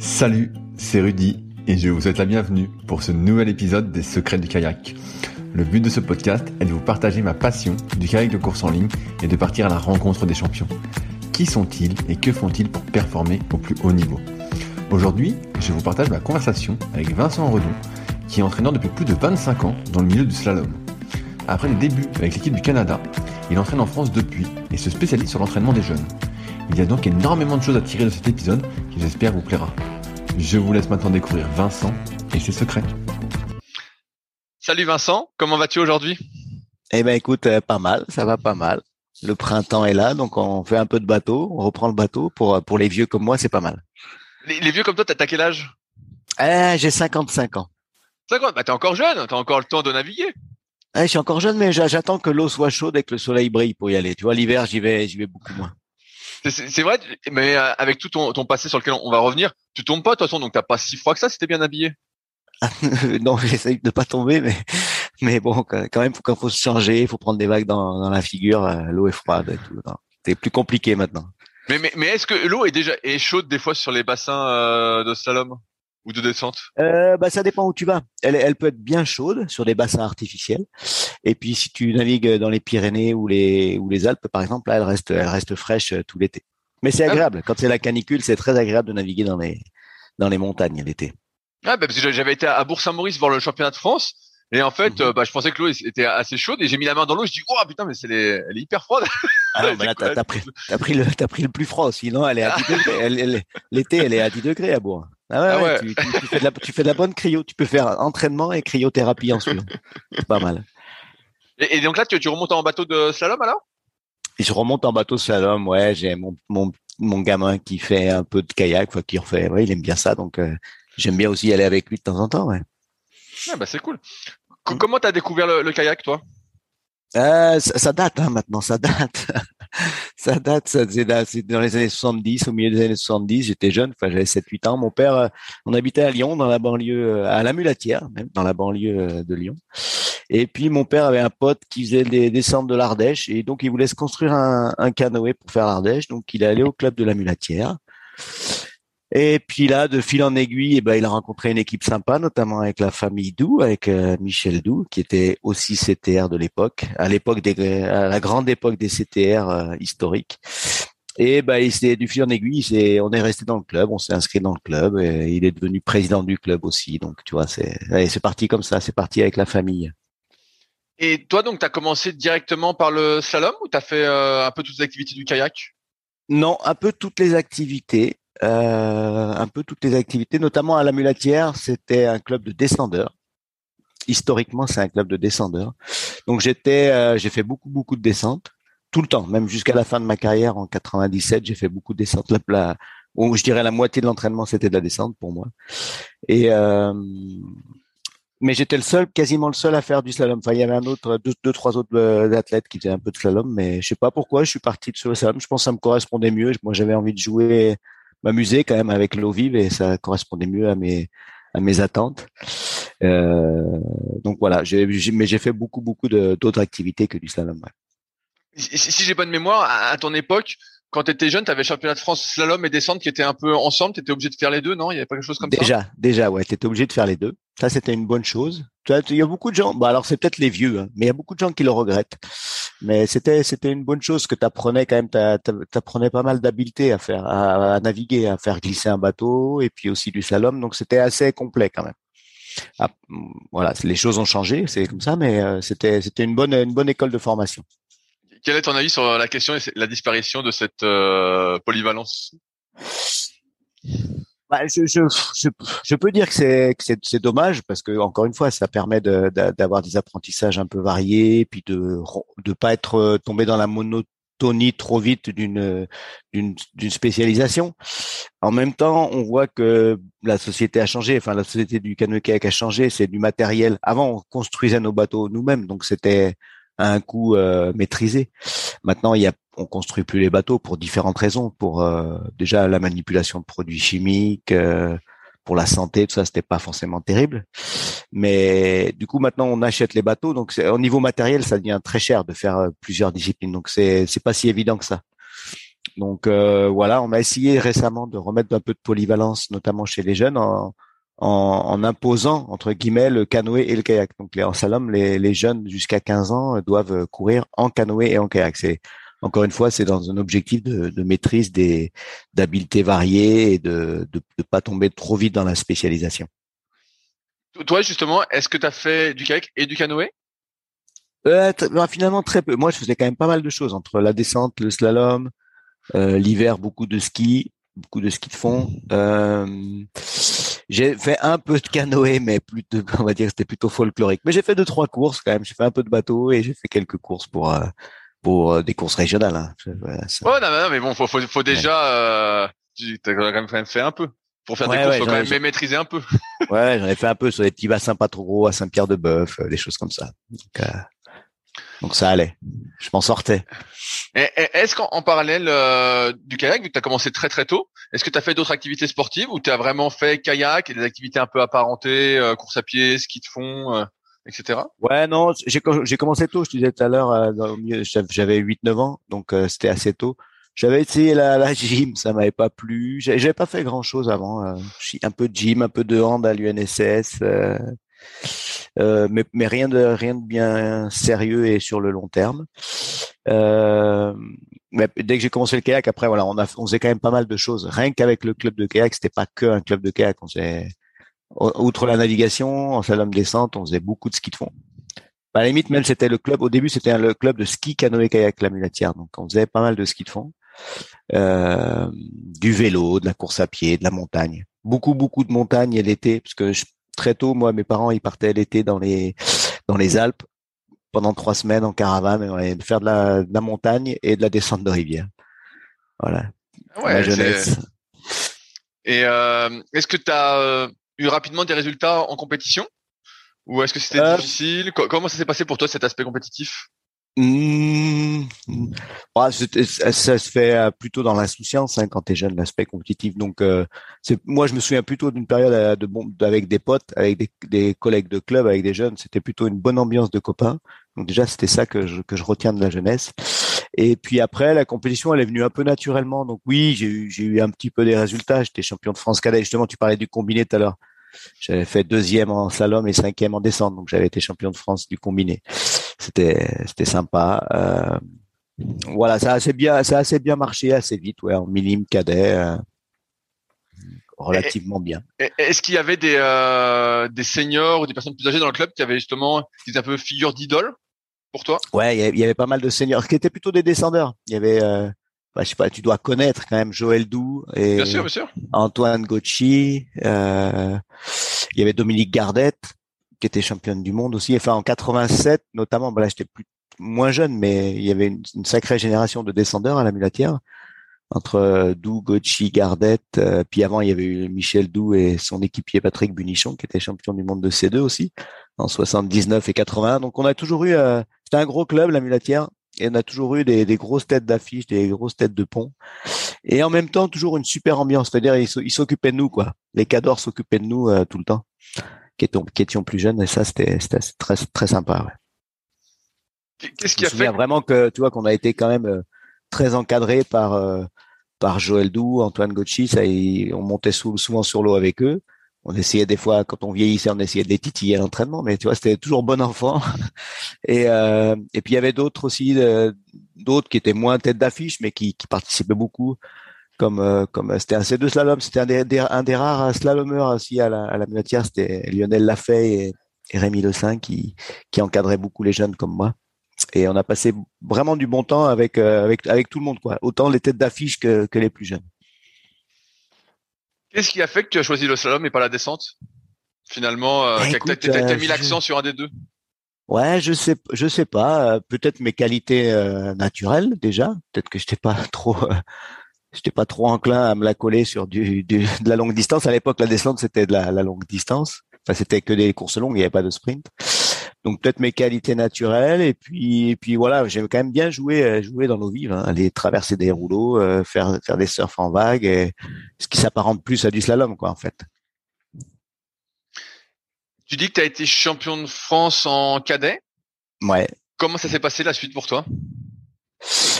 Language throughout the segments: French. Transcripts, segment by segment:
Salut, c'est Rudy et je vous souhaite la bienvenue pour ce nouvel épisode des Secrets du kayak. Le but de ce podcast est de vous partager ma passion du kayak de course en ligne et de partir à la rencontre des champions. Qui sont-ils et que font-ils pour performer au plus haut niveau? Aujourd'hui, je vous partage ma conversation avec Vincent Redon, qui est entraîneur depuis plus de 25 ans dans le milieu du slalom. Après les débuts avec l'équipe du Canada, il entraîne en France depuis et se spécialise sur l'entraînement des jeunes. Il y a donc énormément de choses à tirer de cet épisode qui j'espère vous plaira. Je vous laisse maintenant découvrir Vincent et ses secrets. Salut Vincent, comment vas-tu aujourd'hui? Eh ben écoute, euh, pas mal, ça va pas mal. Le printemps est là, donc on fait un peu de bateau, on reprend le bateau. Pour euh, pour les vieux comme moi, c'est pas mal. Les, les vieux comme toi, t'as quel âge? Eh, j'ai 55 ans. 50 Bah t'es encore jeune, t'as encore le temps de naviguer. Eh, je suis encore jeune, mais j'a- j'attends que l'eau soit chaude et que le soleil brille pour y aller. Tu vois, l'hiver, j'y vais, j'y vais beaucoup moins. C'est- vrai, mais euh, avec tout ton, ton passé sur lequel on va revenir, tu tombes pas de toute façon, donc t'as pas si froid que ça si t'es bien habillé. non, j'essaye de pas tomber, mais mais bon, quand même, quand faut se changer, il faut prendre des vagues dans, dans la figure. euh, L'eau est froide et tout. C'est plus compliqué maintenant. Mais, mais, mais est-ce que l'eau est déjà est chaude des fois sur les bassins euh, de slalom? Ou de descente? Euh, bah, ça dépend où tu vas. Elle, elle peut être bien chaude sur des bassins artificiels. Et puis, si tu navigues dans les Pyrénées ou les, ou les Alpes, par exemple, là, elle reste, elle reste fraîche euh, tout l'été. Mais c'est Ah. agréable. Quand c'est la canicule, c'est très agréable de naviguer dans les, dans les montagnes l'été. Ah bah parce que j'avais été à Bourg-Saint-Maurice voir le championnat de France. Et en fait, Mhm. euh, bah, je pensais que l'eau était assez chaude et j'ai mis la main dans l'eau. Je dis oh putain mais c'est les- elle est hyper froide. Ah non, bah là, t'as, pris, t'as pris le, t'as pris le plus froid. Sinon, elle est à 10 degrés. Elle- elle- l'été, elle est à 10 degrés à Bourg. Ah ouais, Ah ouais, ouais. Tu, tu- tu fais de la, tu fais de la bonne cryo. Tu peux faire entraînement et cryothérapie en suivant. C'est pas mal. Et, et donc là tu, remontes en bateau de slalom alors? Et je remonte en bateau slalom, ouais, j'ai mon, mon, mon gamin qui fait un peu de kayak, enfin, qui refait, ouais, il aime bien ça, donc euh, j'aime bien aussi aller avec lui de temps en temps, ouais. Ah bah c'est cool. Co- Comment t'as découvert le, le kayak toi? Euh, ça, ça date, hein, maintenant, ça date. Ça date, ça, c'est dans les années 70, au milieu des années 70, j'étais jeune, enfin, j'avais 7-8 ans. Mon père, euh, on habitait à Lyon, dans la banlieue, euh, à la Mulatière, même, dans la banlieue euh, de Lyon. Et puis, mon père avait un pote qui faisait des descentes de l'Ardèche, et donc, il voulait se construire un, un canoë pour faire l'Ardèche, donc il est allé au club de la Mulatière. Et puis là, de fil en aiguille, eh ben, il a rencontré une équipe sympa, notamment avec la famille Doux, avec euh, Michel Doux, qui était aussi CTR de l'époque, à l'époque des, à la grande époque des CTR euh, historiques. Et ben, il s'est du fil en aiguille, il s'est- on est resté dans le club, on s'est inscrit dans le club, et il est devenu président du club aussi. Donc, tu vois, c'est, allez, c'est parti comme ça, c'est parti avec la famille. Et toi donc t'as commencé directement par le slalom ou t'as fait euh, un peu toutes les activités du kayak? Non, un peu toutes les activités, un peu toutes les activités, notamment à la Mulatière, c'était un club de descendeurs. Historiquement, c'est un club de descendeurs. Donc j'étais, euh, j'ai fait beaucoup beaucoup de descentes tout le temps, même jusqu'à la fin de ma carrière en 97, j'ai fait beaucoup de descentes. La, la, je dirais la moitié de l'entraînement c'était de la descente pour moi. Et euh, mais j'étais le seul, quasiment le seul à faire du slalom. Enfin, il y avait un autre, deux, trois autres euh, athlètes qui faisaient un peu de slalom, mais je sais pas pourquoi. Je suis parti de ce slalom. Je pense que ça me correspondait mieux. Moi, j'avais envie de jouer, m'amuser quand même avec l'eau vive, et ça correspondait mieux à mes à mes attentes. donc voilà, mais j'ai fait beaucoup beaucoup d'autres activités que du slalom. Si, si j'ai bonne mémoire, à, ton époque, quand tu étais jeune, tu avais championnat de France slalom et descente qui étaient un peu ensemble. Tu étais obligé de faire les deux, non? Il y avait pas quelque chose comme déjà, ça? Déjà, déjà, ouais, tu étais obligé de faire les deux. Ça, c'était une bonne chose. Il y a beaucoup de gens. Bah alors, c'est peut-être les vieux, hein, mais il y a beaucoup de gens qui le regrettent. Mais c'était c'était une bonne chose que tu apprenais quand même. Tu apprenais pas mal d'habileté à faire, à, naviguer, à faire glisser un bateau et puis aussi du slalom. Donc c'était assez complet quand même. Ah, voilà, les choses ont changé, c'est comme ça, mais euh, c'était c'était une bonne une bonne école de formation. Quel est ton avis sur la question et la disparition de cette euh, polyvalence? Bah, je, je, je, peux dire que c'est c'est dommage parce que encore une fois ça permet d'avoir des apprentissages un peu variés puis de de pas être euh, tombé dans la monotonie trop vite d'une d'une d'une spécialisation. En même temps, on voit que la société a changé. Enfin, la société du canoë kayak a changé. C'est du matériel. Avant, on construisait nos bateaux nous-mêmes, donc c'était un coût euh, maîtrisé. Maintenant, il y a, on construit plus les bateaux pour différentes raisons. Pour euh, déjà la manipulation de produits chimiques, euh, pour la santé, tout ça, c'était pas forcément terrible. Mais du coup, maintenant, on achète les bateaux. Donc, au niveau matériel, ça devient très cher de faire plusieurs disciplines. Donc, c'est c'est pas si évident que ça. Donc voilà, on a essayé récemment de remettre un peu de polyvalence, notamment chez les jeunes, en, en, imposant entre guillemets le canoë et le kayak. Donc les, en slalom, les, les jeunes jusqu'à 15 ans doivent courir en canoë et en kayak. C'est encore une fois, c'est dans un objectif de, de maîtrise des d'habiletés variées et de ne pas tomber trop vite dans la spécialisation. Toi justement, est-ce que tu as fait du kayak et du canoë? Euh, bah, Finalement très peu. Moi, je faisais quand même pas mal de choses entre la descente, le slalom, euh, l'hiver beaucoup de ski, beaucoup de ski de fond. Euh, j'ai fait un peu de canoë, mais plutôt, on va dire, c'était plutôt folklorique. Mais j'ai fait deux trois courses quand même. J'ai fait un peu de bateau et j'ai fait quelques courses pour euh, pour euh, des courses régionales. Hein. Ouais, non, non, mais bon, faut faut, faut déjà, euh, tu as quand même fait un peu. Pour faire des courses, faut quand même maîtriser un peu. ouais, j'en ai fait un peu sur des petits bassins pas trop gros à Saint-Pierre-de-Bœuf, euh, des choses comme ça. Donc, donc ça allait. Je m'en sortais. Est-ce qu'en parallèle euh, du kayak, vu que tu as commencé très très tôt, est-ce que tu as fait d'autres activités sportives ou tu as vraiment fait kayak et des activités un peu apparentées, euh, course à pied, ski de fond, euh, etc. Ouais, non, j'ai commencé tôt, je te disais tout à l'heure, j'avais 8-9 ans, donc c'était assez tôt. J'avais essayé la, la gym, ça m'avait pas plu. J'avais pas fait grand chose avant. un peu de gym, un peu de hand à l'UNSS. Euh, mais, mais rien de rien de bien sérieux et sur le long terme. Euh, mais dès que j'ai commencé le kayak, après voilà, on a on faisait quand même pas mal de choses. Rien qu'avec le club de kayak, c'était pas que un club de kayak. On faisait outre la navigation, en slalom descente, on faisait beaucoup de ski de fond. À la limite, même c'était le club. Au début, c'était le club de ski canoë kayak la mulatière. Donc, on faisait pas mal de ski de fond, euh, du vélo, de la course à pied, de la montagne. Beaucoup, beaucoup de montagne et l'été, parce que je, très tôt, moi, mes parents, ils partaient l'été dans les dans les Alpes pendant trois semaines en caravane, et on allait faire de la, de la montagne et de la descente de rivière. Voilà. Ouais, la jeunesse. Et euh, est-ce que tu as euh, eu rapidement des résultats en compétition? Ou est-ce que c'était euh, difficile? Comment ça s'est passé pour toi cet aspect compétitif? Mmh, ça, se fait euh, plutôt dans l'insouciance hein, quand tu es jeune, l'aspect compétitif. Donc, euh, moi, je me souviens plutôt d'une période euh, de bon, avec des potes, avec des, des, collègues de club, avec des jeunes. C'était plutôt une bonne ambiance de copains. Donc déjà, c'était ça que je, que je retiens de la jeunesse. Et puis après, la compétition, elle est venue un peu naturellement. Donc oui, j'ai eu, j'ai eu un petit peu des résultats. J'étais champion de France cadet. Justement, tu parlais du combiné tout à l'heure. J'avais fait deuxième en slalom et cinquième en descente, donc j'avais été champion de France du combiné. C'était c'était sympa. Euh, voilà, ça a assez bien ça a assez bien marché assez vite, ouais, en minime cadet. Euh, relativement bien. Est-ce qu'il y avait des euh, des seniors ou des personnes plus âgées dans le club qui avaient justement qui étaient un peu figure d'idole pour toi? Ouais, il y, avait pas mal de seniors qui étaient plutôt des descendeurs. Il y avait bah, je sais pas, tu dois connaître quand même Joël Doux et bien sûr, bien sûr. Antoine Gauchi. Euh, il y avait Dominique Gardette qui était championne du monde aussi. Enfin en 87 notamment. Bah là j'étais plus moins jeune, mais il y avait une, sacrée génération de descendeurs à la mulatière entre euh, Doux, Gauchi, Gardette. Euh, puis avant il y avait eu Michel Doux et son équipier Patrick Bunichon qui était champion du monde de C2 aussi en 79 et 81. Donc on a toujours eu. Euh, c'était un gros club la mulatière et on a toujours eu des, des grosses têtes d'affiches, des grosses têtes de pont. Et en même temps, toujours une super ambiance. C'est-à-dire, ils s'occupaient de nous, quoi. Les cadors s'occupaient de nous euh, tout le temps. Qui étions, qui étions plus jeunes et ça c'était très très sympa. Ouais. Qu'est-ce qui a fait vraiment que tu vois qu'on a été quand même très encadré par par Joël Doux, Antoine Gauchi, ça on montait souvent sur l'eau avec eux on essayait des fois, quand on vieillissait, on essayait de les titiller à l'entraînement, mais tu vois, c'était toujours bon enfant. Et, euh, et puis il y avait d'autres aussi, euh, d'autres qui étaient moins tête d'affiche, mais qui, qui participaient beaucoup. Comme euh, comme c'était un C2 slalom, c'était un des, un des rares slalomeurs aussi à la, à la c'était Lionel Lafay et, et Rémi Le Saint qui qui encadraient beaucoup les jeunes comme moi. Et on a passé vraiment du bon temps avec avec avec tout le monde quoi, autant les têtes d'affiche que que les plus jeunes. Qu'est-ce qui a fait que tu as choisi le slalom et pas la descente? Finalement, euh, bah, tu as, mis l'accent sur un des deux? Ouais, je sais, je sais pas. Euh, peut-être mes qualités euh, naturelles déjà. Peut-être que j'étais pas trop, euh, j'étais pas trop enclin à me la coller sur du, du de la longue distance. À l'époque, la descente c'était de la, la, longue distance. Enfin, c'était que des courses longues. Il n'y avait pas de sprint. Donc peut-être mes qualités naturelles et puis et puis voilà, j'aime quand même bien jouer euh, jouer dans l'eau vive, hein, aller traverser des rouleaux, euh, faire faire des surfs en vague, et, ce qui s'apparente plus à du slalom quoi en fait. Tu dis que tu as été champion de France en cadet? Ouais. Comment ça s'est passé la suite pour toi?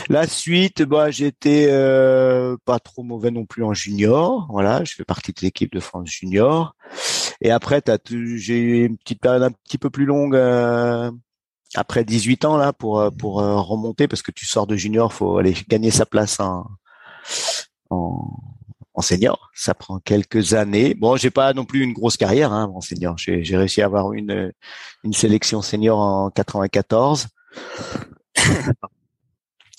La suite, bah j'étais euh, pas trop mauvais non plus en junior. Voilà, je fais partie de l'équipe de France junior. Et après, j'ai eu une petite période un petit peu plus longue euh, après 18 ans là pour euh, pour euh, remonter parce que tu sors de junior, faut aller gagner sa place en en, en senior. Ça prend quelques années. Bon, j'ai pas non plus une grosse carrière hein, en senior. J'ai réussi à avoir une une sélection senior en 94.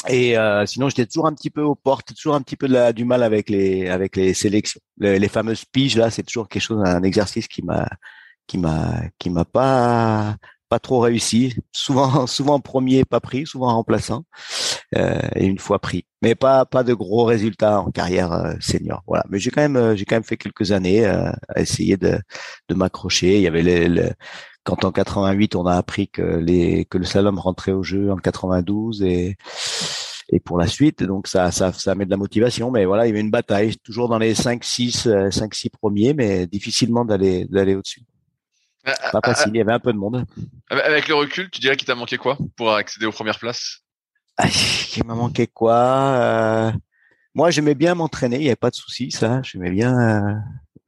Et euh, sinon, j'étais toujours un petit peu aux portes, toujours un petit peu de la, du mal avec les avec les sélections. Les, fameuses piges là, c'est toujours quelque chose, un exercice qui m'a qui m'a qui m'a pas pas trop réussi. Souvent souvent premier pas pris, souvent remplaçant euh, et une fois pris. Mais pas pas de gros résultats en carrière euh, senior. Voilà. Mais j'ai quand même euh, j'ai quand même fait quelques années à essayer de de m'accrocher. Il y avait les, quand en 88 on a appris que les que le slalom rentrait au jeu en 92 et et pour la suite donc ça ça ça met de la motivation mais voilà il y avait une bataille toujours dans les 5 6 5 6 premiers mais difficilement d'aller d'aller au-dessus. Euh, Pas euh, facile, il y avait un peu de monde. Avec le recul, tu dirais qu'il t'a manqué quoi pour accéder aux premières places? Il m'a manqué quoi euh... Moi, j'aimais bien m'entraîner, il n'y avait pas de souci, ça. J'aimais bien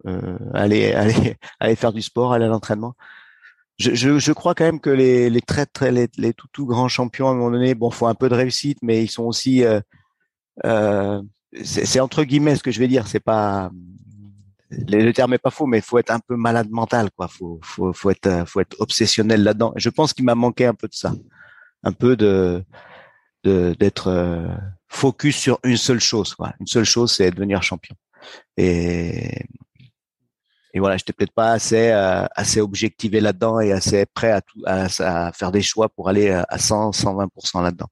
euh, aller aller aller faire du sport, aller à l'entraînement je, crois quand même que les, très très les, les tout grands champions à un moment donné, bon, font un peu de réussite, mais ils sont aussi, euh, euh, c'est entre guillemets ce que je vais dire, c'est pas le terme est pas faux, mais faut être un peu malade mental, quoi. Faut faut faut être être obsessionnel là-dedans. Je pense qu'il m'a manqué un peu de ça, un peu de d'être euh, focus sur une seule chose, quoi. Une seule chose, c'est devenir champion. Et et voilà, j'étais peut-être pas assez euh, assez objectivé là-dedans et assez prêt à, tout, à, à, faire des choix pour aller à 100 120% là-dedans.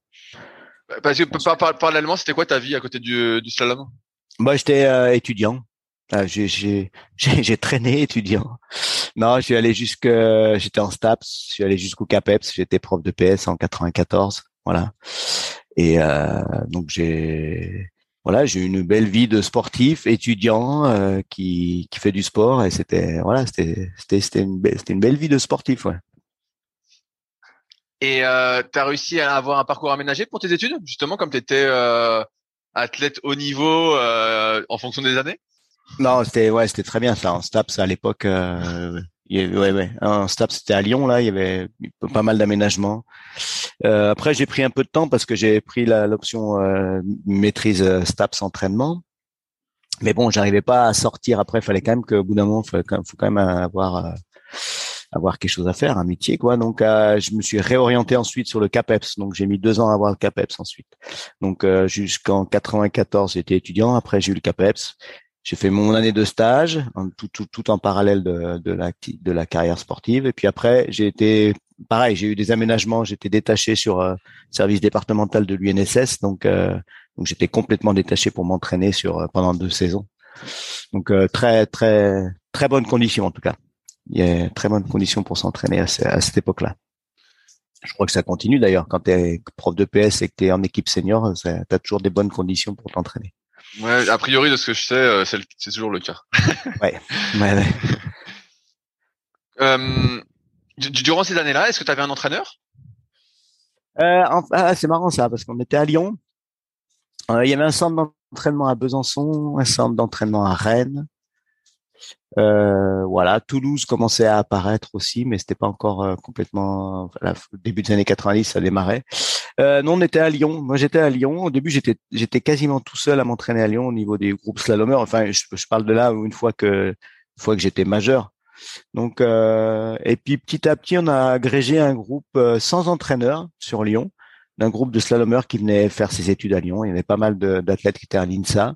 Parce que par, par, parallèlement, c'était quoi ta vie à côté du, du slalom? Moi, j'étais euh, étudiant. Euh, j'ai j'ai traîné étudiant. Non, je suis allé jusque j'étais en STAPS, je suis allé jusqu'au CAPEPS, j'étais prof de PS en 94, voilà. Et euh, donc j'ai voilà, j'ai eu une belle vie de sportif, étudiant, euh, qui, qui fait du sport et c'était voilà, c'était c'était c'était une belle c'était une belle vie de sportif, ouais. Et euh, tu as réussi à avoir un parcours aménagé pour tes études, justement, comme tu étais euh, athlète haut niveau euh, en fonction des années? Non, c'était ouais, c'était très bien ça. En STAPS à l'époque, il ouais, ouais. Un stop, c'était à Lyon, là. Il y avait pas mal d'aménagements. Euh, après, j'ai pris un peu de temps parce que j'ai pris l'option euh, maîtrise euh, STAPS entraînement. Mais bon, j'arrivais pas à sortir. Après, il fallait quand même qu'au bout d'un moment, il faut quand même avoir euh, avoir quelque chose à faire, un métier, quoi. Donc, euh, je me suis réorienté ensuite sur le CAPEPS. Donc, j'ai mis deux ans à avoir le CAPEPS ensuite. Donc, jusqu'en 94, j'étais étudiant. Après, j'ai eu le CAPEPS. J'ai fait mon année de stage, tout, tout, tout en parallèle de, de, la, de la carrière sportive. Et puis après, j'ai été, pareil, j'ai eu des aménagements. J'étais détaché sur euh, service départemental de l'UNSS, donc euh, donc j'étais complètement détaché pour m'entraîner sur euh, pendant deux saisons. Donc euh, très très très bonne condition en tout cas. Il y a très bonnes conditions pour s'entraîner à, à, cette époque-là. Je crois que ça continue d'ailleurs. Quand tu es prof de PS et que tu es en équipe senior, tu as toujours des bonnes conditions pour t'entraîner. Ouais, a priori de ce que je sais, euh, c'est toujours le cas. ouais. ouais, ouais. Euh, durant ces années-là, est-ce que tu avais un entraîneur? Euh, ah, C'est marrant ça, parce qu'on était à Lyon. Euh, il y avait un centre d'entraînement à Besançon, un centre d'entraînement à Rennes. Euh, voilà, Toulouse commençait à apparaître aussi, mais c'était pas encore euh, complètement. Voilà, début des années 90, ça démarrait. Euh, non, on était à Lyon. Moi, j'étais à Lyon. Au début, j'étais j'étais quasiment tout seul à m'entraîner à Lyon au niveau des groupes slalomers. Enfin, je, je parle de là une fois que une fois que j'étais majeur. Donc, euh, et puis petit à petit, on a agrégé un groupe euh, sans entraîneur sur Lyon, d'un groupe de slalomers qui venait faire ses études à Lyon. Il y avait pas mal d'athlètes qui étaient à l'INSA.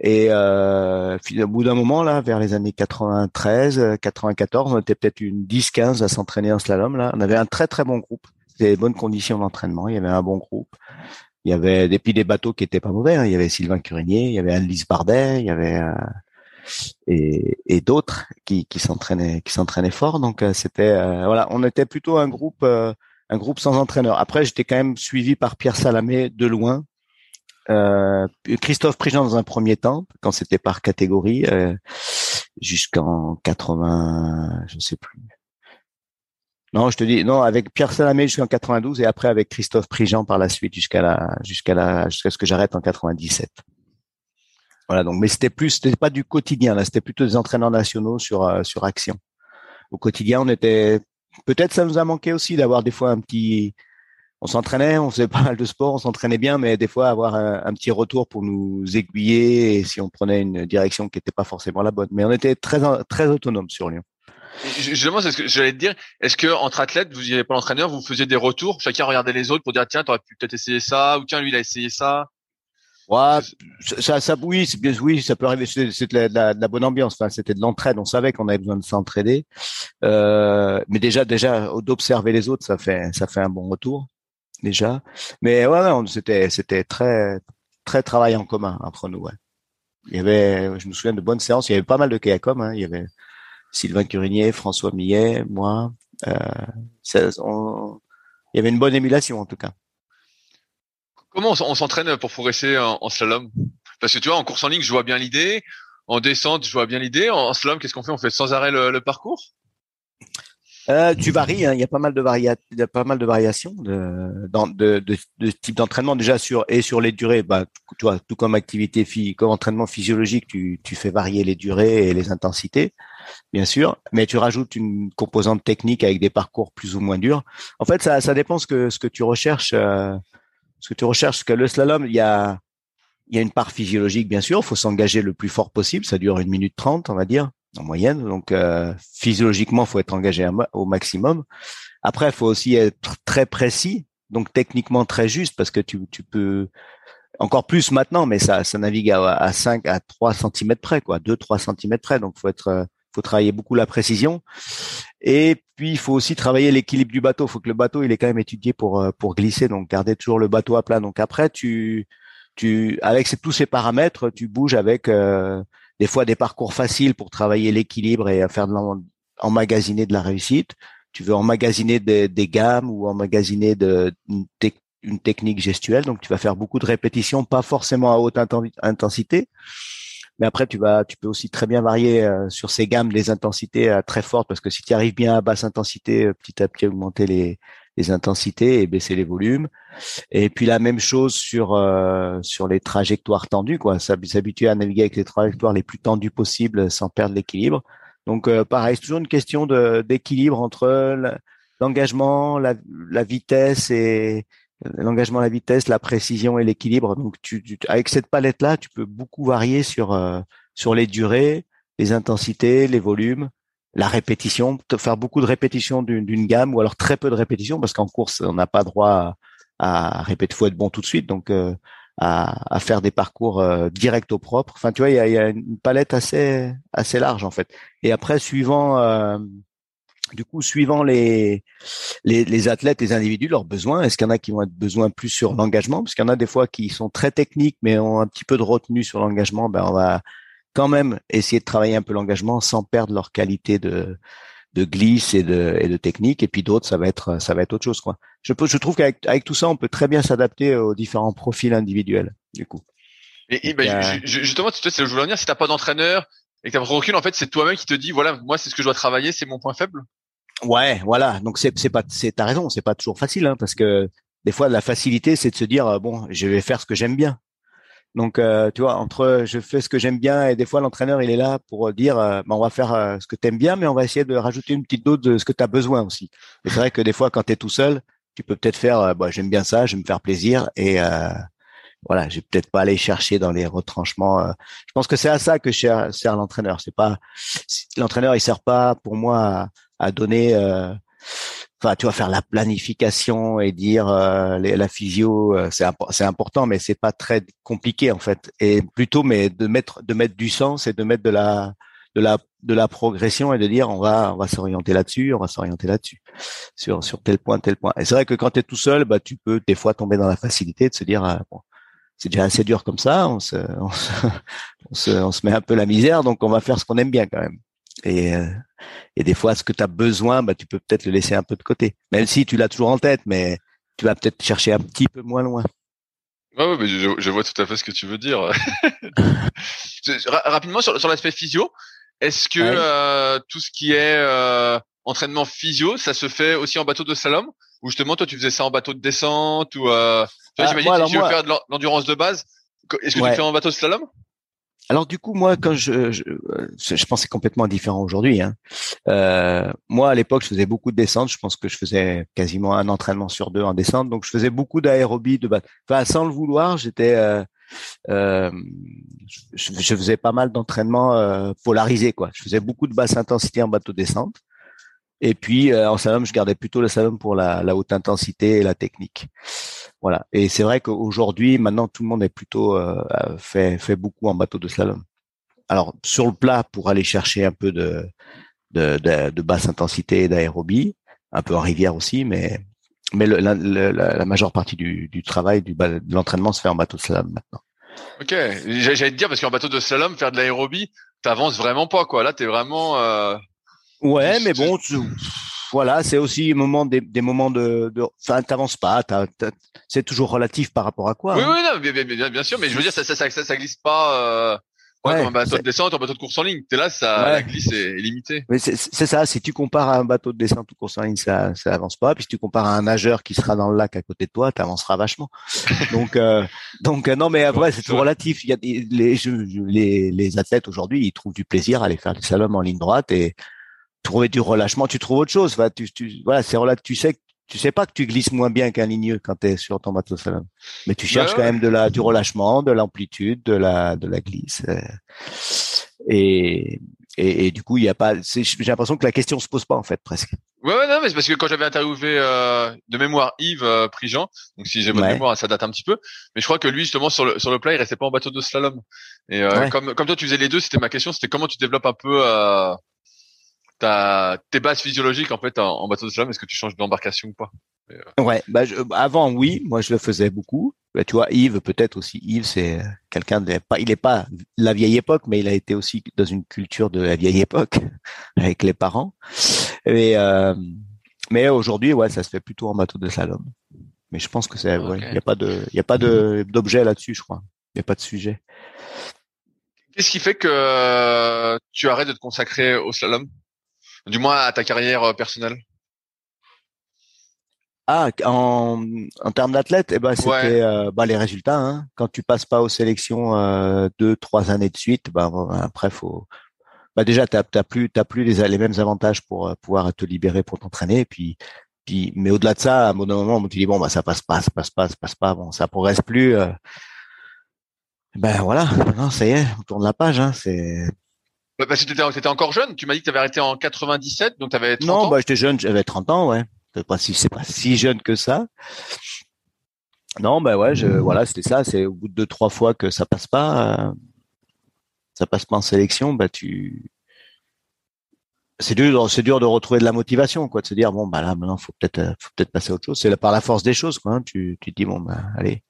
Et euh, au bout d'un moment, là, vers les années 93, 94, on était peut-être une 10-15 à s'entraîner en slalom. Là, on avait un très très bon groupe. C'était des bonnes conditions d'entraînement. Il y avait un bon groupe. Il y avait des, puis des bateaux qui étaient pas mauvais. Hein. Il y avait Sylvain Curinier, il y avait Alice Bardet, il y avait euh, et, et d'autres qui, qui s'entraînaient qui s'entraînaient fort. Donc euh, c'était euh, voilà, on était plutôt un groupe euh, un groupe sans entraîneur. Après, j'étais quand même suivi par Pierre Salamé de loin euh, Christophe Prigent dans un premier temps, quand c'était par catégorie, euh, jusqu'en 80, je sais plus. Non, je te dis non avec Pierre Salamé jusqu'en 92 et après avec Christophe Prigent par la suite jusqu'à la jusqu'à la jusqu'à ce que j'arrête en 97. Voilà donc mais c'était plus c'était pas du quotidien là, c'était plutôt des entraîneurs nationaux sur euh, sur action. Au quotidien, on était peut-être ça nous a manqué aussi d'avoir des fois un petit on s'entraînait, on faisait pas mal de sport, on s'entraînait bien, mais des fois avoir un, petit retour pour nous aiguiller et si on prenait une direction qui n'était pas forcément la bonne. Mais on était très très autonome sur Lyon. Justement, c'est ce que j'allais te dire. Est-ce que entre athlètes, vous n'y avez pas l'entraîneur, vous faisiez des retours, chacun regardait les autres pour dire tiens, t'aurais pu peut-être essayer ça, ou tiens, lui il a essayé ça? Ouais, ça, ça, oui, oui, ça peut arriver. C'était de, la, de la bonne ambiance. Enfin, c'était de l'entraide. On savait qu'on avait besoin de s'entraider. Euh, mais déjà, déjà, d'observer les autres, ça fait, ça fait un bon retour déjà. Mais ouais, c'était très très travail en commun entre nous. Il y avait, je me souviens de bonnes séances. Il y avait pas mal de kayakom. Hein. Il y avait Sylvain Curinier, François Millet, moi. Euh, il y avait une bonne émulation en tout cas. Comment on s'entraîne pour progresser en, slalom? Parce que tu vois, en course en ligne, je vois bien l'idée. En descente, je vois bien l'idée. En slalom, qu'est-ce qu'on fait? On fait sans arrêt le parcours? Euh, tu varies, hein, il y a pas mal de varia pas mal de variations de, de, de, de type d'entraînement déjà sur et sur les durées. Bah, tu vois, tout comme activité comme entraînement physiologique, tu, tu fais varier les durées et les intensités, bien sûr, mais tu rajoutes une composante technique avec des parcours plus ou moins durs. En fait, ça, ça dépend ce que ce que tu recherches, euh, ce que tu recherches. que le slalom, il y a il y a une part physiologique, bien sûr. Il faut s'engager le plus fort possible. Ça dure une minute trente, on va dire en moyenne. Donc euh, physiologiquement, faut être engagé au maximum. Après, il faut aussi être très précis, donc techniquement très juste, parce que tu, tu peux encore plus maintenant, mais ça, ça navigue à, à 5 à 3 cm près, quoi, 2-3 cm près. Donc faut être faut travailler beaucoup la précision. Et puis il faut aussi travailler l'équilibre du bateau. Il faut que le bateau il est quand même étudié pour euh, pour glisser, donc garder toujours le bateau à plat. Donc après tu tu avec tous ces paramètres, tu bouges avec euh, des fois des parcours faciles pour travailler l'équilibre et faire de emmagasiner de la réussite. Tu veux emmagasiner des, des gammes ou emmagasiner de, une, technique gestuelle. Donc, tu vas faire beaucoup de répétitions, pas forcément à haute intensité. Mais après, tu vas, tu peux aussi très bien varier euh, sur ces gammes les intensités euh, très fortes parce que si tu arrives bien à basse intensité, euh, petit à petit augmenter les, les intensités et baisser les volumes. Et puis la même chose sur euh, sur les trajectoires tendues, quoi. S'habituer à naviguer avec les trajectoires les plus tendues possibles sans perdre l'équilibre. Donc euh, pareil, c'est toujours une question d'équilibre entre l'engagement, la, la, vitesse et l'engagement, la vitesse, la précision et l'équilibre. Donc tu, avec cette palette là, tu peux beaucoup varier sur euh, sur les durées, les intensités, les volumes la répétition, faire beaucoup de répétitions d'une gamme ou alors très peu de répétitions parce qu'en course on n'a pas droit à, répéter, faut être bon tout de suite donc euh, à, faire des parcours euh, direct au propre. Enfin tu vois il y a, une palette assez assez large en fait. Et après suivant euh, du coup suivant les, les, les athlètes, les individus leurs besoins, est-ce qu'il y en a qui vont être besoin plus sur l'engagement? Parce qu'il y en a des fois qui sont très techniques mais ont un petit peu de retenue sur l'engagement, ben on va quand même essayer de travailler un peu l'engagement sans perdre leur qualité de de glisse et de, et de technique et puis d'autres ça va être ça va être autre chose quoi. Je peux, je trouve qu'avec avec tout ça on peut très bien s'adapter aux différents profils individuels du coup. Et, et ben, justement, tu sais, c'est le voulais dire, si t'as pas d'entraîneur, et que t'as recul, en fait, c'est toi-même qui te dis, voilà, moi, c'est ce que je dois travailler, c'est mon point faible. Ouais, voilà. Donc c'est c'est pas c'est t'as raison, c'est pas toujours facile hein, parce que des fois la facilité c'est de se dire euh, bon, je vais faire ce que j'aime bien. Donc euh, tu vois, entre je fais ce que j'aime bien et des fois l'entraîneur il est là pour dire euh, bah, on va faire ce que tu aimes bien mais on va essayer de rajouter une petite dose de ce que tu as besoin aussi. C'est vrai que des fois quand tu es tout seul, tu peux peut-être faire bah, j'aime bien ça, je vais me faire plaisir et voilà, je vais peut-être pas aller chercher dans les retranchements. je pense que c'est à ça que sert, l'entraîneur. C'est pas l'entraîneur, il sert pas pour moi à donner euh, tu vas faire la planification et dire euh, la physio euh, c'est important mais c'est pas très compliqué en fait. Et plutôt mais de mettre de mettre du sens et de mettre de la de la de la progression et de dire on va on va s'orienter là-dessus on va s'orienter là-dessus sur sur tel point tel point. Et c'est vrai que quand tu es tout seul bah tu peux des fois tomber dans la facilité de se dire bon, c'est déjà assez dur comme ça on se, on se on se met un peu la misère donc on va faire ce qu'on aime bien quand même et, euh, et des fois, ce que tu as besoin, bah, tu peux peut-être le laisser un peu de côté. Même si tu l'as toujours en tête, mais tu vas peut-être chercher un petit peu moins loin. Ouais, mais je, je, vois tout à fait ce que tu veux dire. Rapidement sur, sur l'aspect physio, est-ce que euh, tout ce qui est euh, entraînement physio, ça se fait aussi en bateau de slalom? Ou justement, toi, tu faisais ça en bateau de descente Ou euh, tu vois, ah, j'imagine que tu veux faire de l'endurance de base. Est-ce que tu fais en bateau de slalom? Alors du coup, moi, quand je, je, je pense c'est complètement différent aujourd'hui. Hein. Euh, moi, à l'époque, je faisais beaucoup de descentes. Je pense que je faisais quasiment un entraînement sur deux en descente. Donc, je faisais beaucoup d'aérobie, de Enfin, sans le vouloir, j'étais, euh, euh, je, je, faisais pas mal d'entraînements euh, polarisés, quoi. Je faisais beaucoup de basse intensité en bateau descente. Et puis euh, en slalom, je gardais plutôt le slalom pour la haute intensité et la technique. Voilà. Et c'est vrai qu'aujourd'hui, maintenant, tout le monde est plutôt euh, fait fait beaucoup en bateau de slalom. Alors sur le plat pour aller chercher un peu de de, de, de basse intensité et d'aérobie, un peu en rivière aussi, mais mais le, la, la, majeure partie du, du travail du de l'entraînement se fait en bateau de slalom maintenant. Ok, j'allais te dire parce qu'en bateau de slalom, faire de l'aérobie, t'avances vraiment pas quoi. Là, t'es vraiment euh, Ouais, mais bon, voilà, c'est aussi moment des, des moments de, de, enfin, t'avances pas, c'est toujours relatif par rapport à quoi. Oui, hein. oui, non, bien, bien, bien, sûr, mais je veux dire, ça, ça, ça, ça, glisse pas. Euh... Ouais, comme un bateau de descente un bateau de course en ligne. T'es là, ça, la glisse est, limitée. Mais c'est ça. Si tu compares à un bateau de descente ou de course en ligne, ça, ça avance pas. Puis si tu compares à un nageur qui sera dans le lac à côté de toi, t'avanceras vachement. donc, euh, donc euh, non, mais après c'est tout relatif. Il y a les, les, les athlètes aujourd'hui, ils trouvent du plaisir à aller faire du slalom en ligne droite et trouver du relâchement, tu trouves autre chose. tu, tu, voilà, c'est Tu sais, tu sais pas que tu glisses moins bien qu'un ligneux quand tu es sur ton bateau slalom, mais tu cherches quand même de la du relâchement, de l'amplitude, de la de la glisse. Euh. Et et, et du coup, il y a pas. J'ai l'impression que la question se pose pas en fait presque. Ouais, ouais non, mais c'est parce que quand j'avais interviewé euh, de mémoire Yves euh, Prigent, donc si j'ai bonne mémoire, ça date un petit peu, mais je crois que lui justement sur le sur le plat, il restait pas en bateau de slalom. Et euh, comme comme toi tu faisais les deux, c'était ma question, c'était comment tu développes un peu euh, ta, tes bases physiologiques en fait en, bateau de slalom Est-ce que tu changes d'embarcation ou pas? Euh, Ouais, bah, avant oui, moi je le faisais beaucoup. Bah, tu vois, Yves peut-être aussi. Yves c'est quelqu'un de pas, il est pas la vieille époque, mais il a été aussi dans une culture de la vieille époque avec les parents. Et euh, mais aujourd'hui, ouais, ça se fait plutôt en bateau de slalom. Mais je pense que c'est, il y a pas de, il y a pas de d'objet là-dessus, je crois. Il y a pas de sujet. Qu'est-ce qui fait que tu arrêtes de te consacrer au slalom? Du moins à ta carrière euh, personnelle. Ah, en, en termes d'athlète, eh ben c'était euh, bah, les résultats. Hein. Quand tu passes pas aux sélections euh, deux, trois années de suite, bah, après faut. Bah déjà, t'as t'as plus t'as plus les, les mêmes avantages pour euh, pouvoir te libérer pour t'entraîner. Puis puis, mais au-delà de ça, à un moment, tu dis bon bah ça passe pas, ça passe pas, ça passe pas. Bon, ça progresse plus. ben voilà, non, ça y est, on tourne la page. Hein, c'est parce que tu étais, encore jeune. Tu m'as dit que tu avais arrêté en 97, donc tu avais 30 ans. Non, bah j'étais jeune, j'avais 30 ans, ouais. C'est pas si c'est pas si jeune que ça. Non, bah ouais, je, voilà, c'était ça. C'est au bout de deux trois fois que ça passe pas, euh, ça passe pas en sélection, bah tu, c'est dur, c'est dur de retrouver de la motivation, quoi, de se dire bon bah là maintenant faut peut-être, faut peut-être passer à autre chose. C'est par la force des choses, quoi. Hein. tu, tu te dis bon bah allez,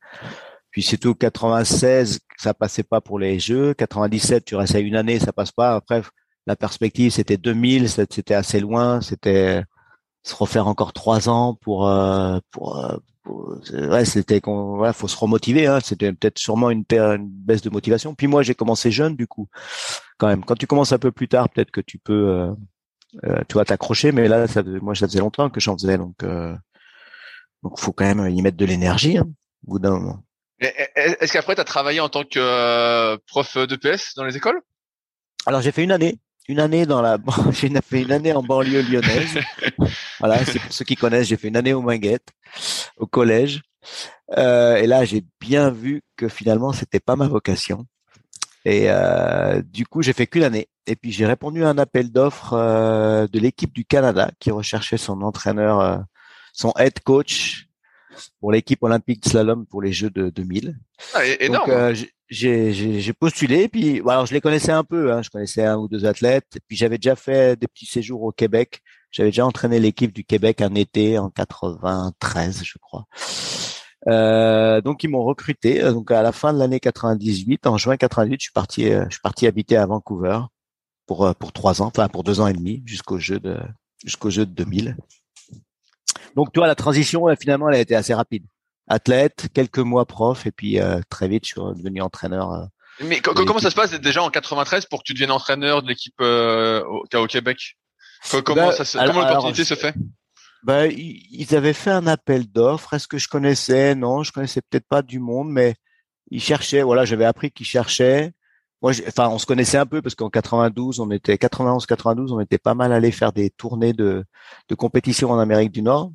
puis c'est tout 96, ça passait pas pour les Jeux. 97, tu restes à une année, ça passe pas. Après, la perspective, c'était 2000, c'était assez loin. C'était se refaire encore trois ans pour euh, pour, euh, ouais c'était qu'on voilà faut se remotiver hein. c'était peut-être sûrement une, une, baisse de motivation puis moi j'ai commencé jeune du coup quand même quand tu commences un peu plus tard peut-être que tu peux euh, euh tu vas t'accrocher mais là ça moi ça faisait longtemps que j'en faisais donc euh, donc faut quand même y mettre de l'énergie hein, au bout d'un moment est-ce qu'après tu as travaillé en tant que prof de PS dans les écoles? Alors j'ai fait une année une année dans la, j'ai fait une année en banlieue lyonnaise. voilà, c'est pour ceux qui connaissent, j'ai fait une année au Minguette, au collège. Euh, et là, j'ai bien vu que finalement, c'était pas ma vocation. Et euh, du coup, j'ai fait qu'une année. Et puis, j'ai répondu à un appel d'offres euh, de l'équipe du Canada qui recherchait son entraîneur, euh, son head coach pour l'équipe olympique de slalom pour les Jeux de 2000. Ah, énorme. Donc, euh, j'ai postulé, puis alors je les connaissais un peu, hein, je connaissais un ou deux athlètes, puis j'avais déjà fait des petits séjours au Québec, j'avais déjà entraîné l'équipe du Québec un été en 93, je crois. Euh, donc ils m'ont recruté. Donc à la fin de l'année 98, en juin 98, je suis parti, euh, je suis parti habiter à Vancouver pour euh, pour trois ans, enfin pour deux ans et demi jusqu'au jeu de jusqu'au jeu de 2000. Donc tu vois la transition finalement elle a été assez rapide athlète, quelques mois prof, et puis euh, très vite, je suis devenu entraîneur. Euh, Mais comment ça se passe déjà en 93 pour que tu deviennes entraîneur de l'équipe euh, au, Québec? Comment, bah, ça comment l'opportunité se fait? bah, ils avaient fait un appel d'offres. Est-ce que je connaissais? Non, je connaissais peut-être pas du monde, mais ils cherchaient. Voilà, j'avais appris qu'ils cherchaient. Moi, enfin, on se connaissait un peu parce qu'en 92, on était 91-92, on était pas mal allé faire des tournées de, de compétition en Amérique du Nord.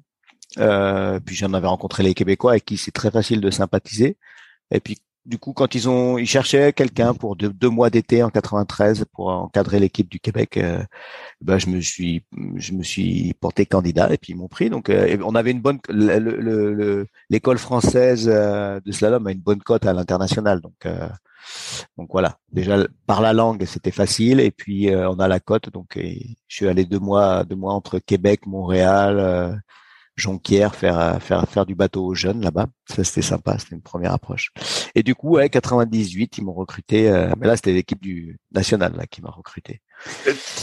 Euh, puis j'en avais rencontré les Québécois avec qui c'est très facile de sympathiser. Et puis du coup, quand ils ont, ils cherchaient quelqu'un pour deux, mois d'été en 93 pour encadrer l'équipe du Québec, euh, ben je me suis, je me suis porté candidat et puis ils m'ont pris. Donc, euh, on avait une bonne, l'école française euh, de slalom a une bonne cote à l'international. Donc, donc voilà. Déjà par la langue, c'était facile et puis on a la cote. Donc, je suis allé deux mois, deux mois entre Québec, Montréal. Jonquière, faire euh, faire faire du bateau aux jeunes là-bas. Ça c'était sympa, c'était une première approche. Et du coup, ouais, 98, ils m'ont recruté. Euh, mais là, c'était l'équipe du national là qui m'a recruté.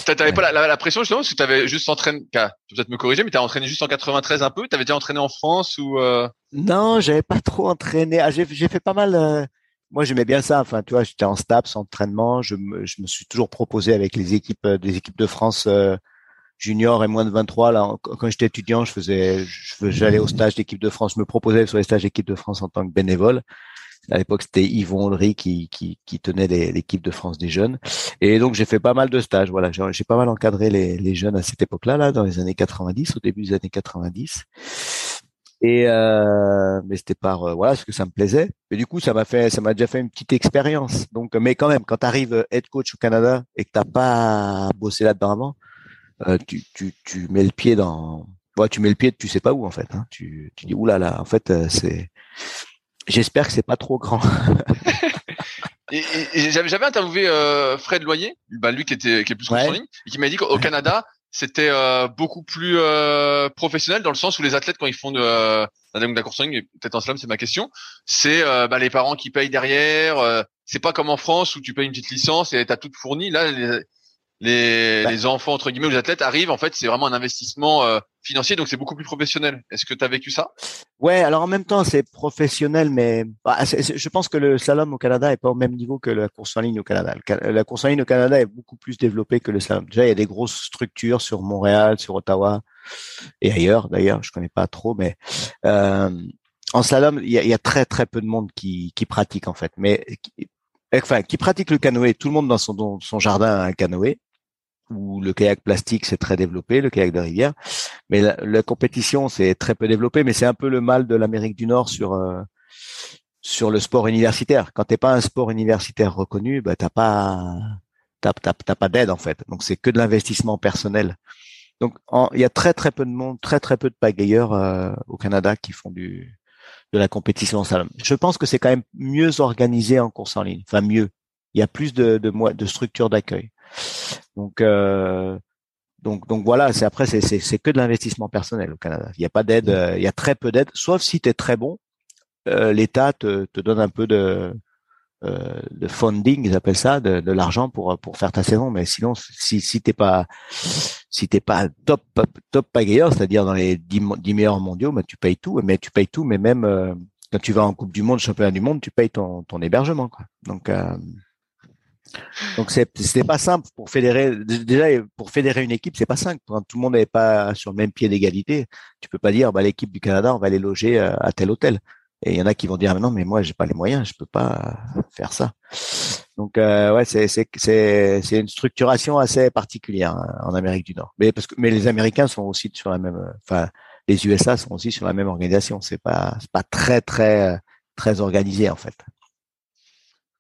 T'avais pas la, pression justement parce que t'avais juste entraîné. Tu peux peut-être me corriger, mais t'as entraîné juste en 93 un peu. T'avais déjà entraîné en France ou euh... Non, j'avais pas trop entraîné. Ah, j'ai fait pas mal. Euh, moi, j'aimais bien ça. Enfin, tu vois, j'étais en STAPS, entraînement. Je me, je me suis toujours proposé avec les équipes des équipes de France junior et moins de 23 là quand j'étais étudiant je faisais j'allais au stage d'équipe de France je me proposais sur les stages d'équipe de France en tant que bénévole. À l'époque c'était Yvon Olry qui, qui, qui tenait l'équipe de France des jeunes. Et donc j'ai fait pas mal de stages voilà. J'ai pas mal encadré les, les jeunes à cette époque là dans les années 90 au début des années 90 et euh, mais c'était par euh, voilà ce que ça me plaisait. Et du coup ça m'a fait ça m'a déjà fait une petite expérience. Donc mais quand même quand tu arrives head coach au Canada et que t'as pas bossé là-dedans avant euh, tu, tu, tu mets le pied dans, ouais, tu mets le pied, tu sais pas où en fait. Hein. Tu, tu dis oulala, là là, en fait euh, c'est. J'espère que c'est pas trop grand. J'avais interviewé euh, Fred Loyer, bah, lui qui était qui est plus en ligne, et qui m'a dit qu'au Canada c'était euh, beaucoup plus euh, professionnel dans le sens où les athlètes quand ils font de euh, de la course en ligne, peut-être en slam c'est ma question, c'est bah, les parents qui payent derrière. c'est pas comme en France où tu payes une petite licence et t'as tout fourni. Là, les, les, bah. les enfants entre guillemets, les athlètes arrivent. En fait, c'est vraiment un investissement euh, financier, donc c'est beaucoup plus professionnel. Est-ce que tu as vécu ça? Ouais, alors en même temps, c'est professionnel, mais bah, je pense que le slalom au Canada est pas au même niveau que la course en ligne au Canada. La course en ligne au Canada est beaucoup plus développée que le slalom. Déjà, il y a des grosses structures sur Montréal, sur Ottawa et ailleurs. D'ailleurs, je connais pas trop, mais euh, en slalom, il y, a, y a, très très peu de monde qui, qui pratique en fait. Mais enfin, qui pratique le canoë. Tout le monde dans son, dans son jardin a un canoë où le kayak plastique c'est très développé, le kayak de rivière, mais la, compétition c'est très peu développé, mais c'est un peu le mal de l'Amérique du Nord sur euh, sur le sport universitaire. Quand t'es pas un sport universitaire reconnu, bah t'as pas t'as, t'as, pas d'aide en fait. Donc c'est que de l'investissement personnel. Donc il y a très très peu de monde, très très peu de pagayeurs euh, au Canada qui font du de la compétition en salle. Je pense que c'est quand même mieux organisé en course en ligne. Enfin mieux. Il y a plus de de, de structures d'accueil. Donc, euh, donc, donc voilà. C'est après, c'est, que de l'investissement personnel au Canada. Il n'y a pas d'aide. Euh, il y a très peu d'aide, sauf si tu es très bon. Euh, L'État te, te donne un peu de de funding, ils appellent ça, de, de l'argent pour pour faire ta saison. Mais sinon, si si t'es pas si t'es pas top top pagayeur, c'est-à-dire dans les 10, meilleurs mondiaux, bah, tu payes tout. Mais tu payes tout, mais même quand tu vas en Coupe du Monde, Championnat du Monde, tu payes ton ton hébergement. Quoi. Donc euh, donc c'était pas simple pour fédérer déjà pour fédérer une équipe c'est pas simple quand tout le monde n'est pas sur le même pied d'égalité tu peux pas dire bah l'équipe du Canada on va les loger à tel hôtel et il y en a qui vont dire non, mais moi j'ai pas les moyens, je peux pas faire ça. Donc euh, ouais, c'est c'est c'est une structuration assez particulière hein, en Amérique du Nord. Mais parce que mais les Américains sont aussi sur la même, enfin les USA sont aussi sur la même organisation. C'est pas c'est pas très très très organisé en fait.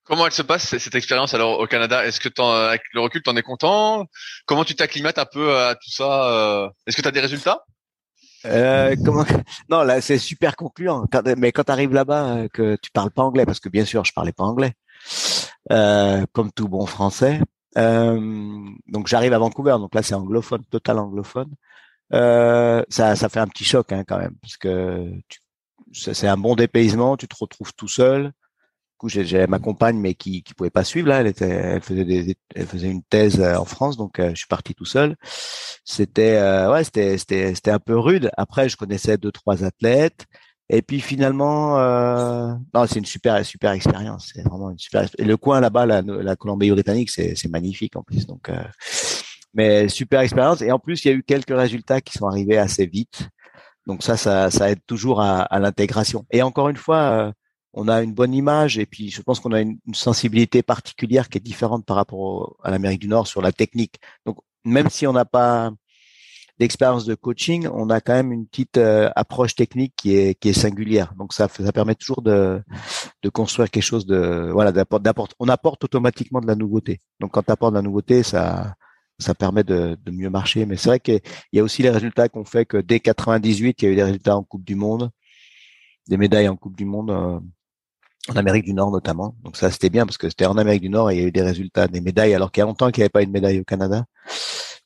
Comment elle se passe cette expérience alors au Canada? Est-ce que avec le recul, tu en es content? Comment tu t'acclimates un peu à tout ça euh? Est-ce que tu as des résultats? Euh, comment Non, là, c'est super concluant. mais quand tu arrives là-bas, euh, que tu parles pas anglais, parce que bien sûr, je parlais pas anglais, euh, comme tout bon français. Euh, donc j'arrive à Vancouver, donc là c'est anglophone, total anglophone. Euh, ça, ça fait un petit choc hein, quand même, parce que c'est un bon dépaysement. Tu te retrouves tout seul coup, j'ai ma compagne, mais qui qui pouvait pas suivre là. Elle était, elle faisait des, elle faisait une thèse euh, en France, donc euh, je suis parti tout seul. C'était, euh, ouais, c'était, c'était, c'était un peu rude. Après, je connaissais deux trois athlètes. Et puis finalement, euh, non, c'est une super super expérience. C'est vraiment une super. Et le coin là-bas, la, la Colombie-Britannique, c'est c'est magnifique en plus. Donc, mais super expérience. Et en plus, il y a eu quelques résultats qui sont arrivés assez vite. Donc ça, ça, ça aide toujours à, à l'intégration. Et encore une fois on a une bonne image et puis je pense qu'on a une, sensibilité particulière qui est différente par rapport à l'Amérique du Nord sur la technique. Donc même si on n'a pas d'expérience de coaching, on a quand même une petite euh, approche technique qui est qui est singulière. Donc ça ça permet toujours de de construire quelque chose de voilà d'apporter on apporte automatiquement de la nouveauté. Donc quand tu apportes de la nouveauté, ça ça permet de, de mieux marcher. Mais c'est vrai qu'il y a aussi les résultats qu'on fait que dès 98, il y a eu des résultats en Coupe du Monde, des médailles en Coupe du Monde. Euh, en Amérique du Nord notamment. Donc ça c'était bien parce que c'était en Amérique du Nord et il y a eu des résultats, des médailles, alors qu'il y a longtemps qu'il n'y avait pas une médaille au Canada.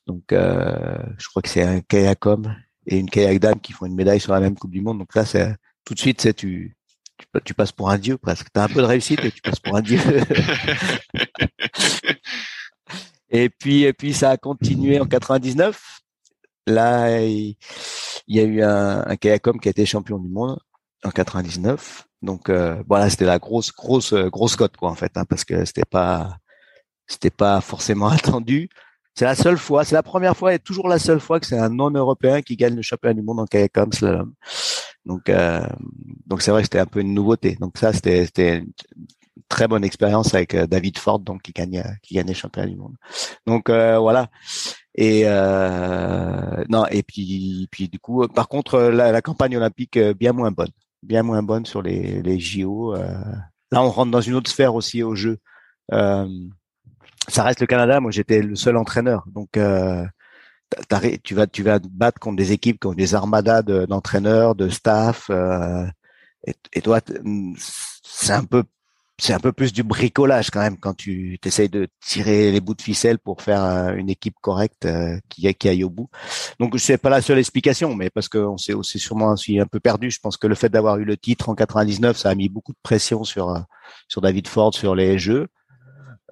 Donc euh, je crois que c'est un kayakom et une kayak dame qui font une médaille sur la même Coupe du Monde. Donc là c'est tout de suite c'est tu, tu tu passes pour un dieu presque. Tu as un peu de réussite et tu passes pour un dieu. et puis et puis ça a continué en 99. Là il y a eu un, un kayakom qui a été champion du monde en 99 donc euh, voilà, c'était la grosse grosse grosse cote quoi en fait, hein, parce que c'était pas c'était pas forcément attendu. C'est la seule fois, c'est la première fois et toujours la seule fois que c'est un non-européen qui gagne le championnat du monde en kayak slalom. Donc euh, donc c'est vrai que c'était un peu une nouveauté. Donc ça c'était c'était une très bonne expérience avec euh, David Ford donc qui gagnait qui gagnait le championnat du monde. Donc euh, voilà. Et euh, non et puis puis du coup par contre la campagne olympique bien moins bonne bien moins bonne sur les, les JO. Euh. Là, on rentre dans une autre sphère aussi au jeu. Euh, ça reste le Canada. Moi, j'étais le seul entraîneur. Donc, euh, tu vas, tu vas te battre contre des équipes qui ont des armadas d'entraîneurs, de, staff. et, et, toi, c'est un peu c'est un peu plus du bricolage quand même quand tu essayes de tirer les bouts de ficelle pour faire euh, une équipe correcte euh, qui, qui aille au bout. Donc c'est pas la seule explication, mais parce qu'on s'est sûrement aussi un peu perdu. Je pense que le fait d'avoir eu le titre en 99, ça a mis beaucoup de pression sur euh, sur David Ford sur les jeux.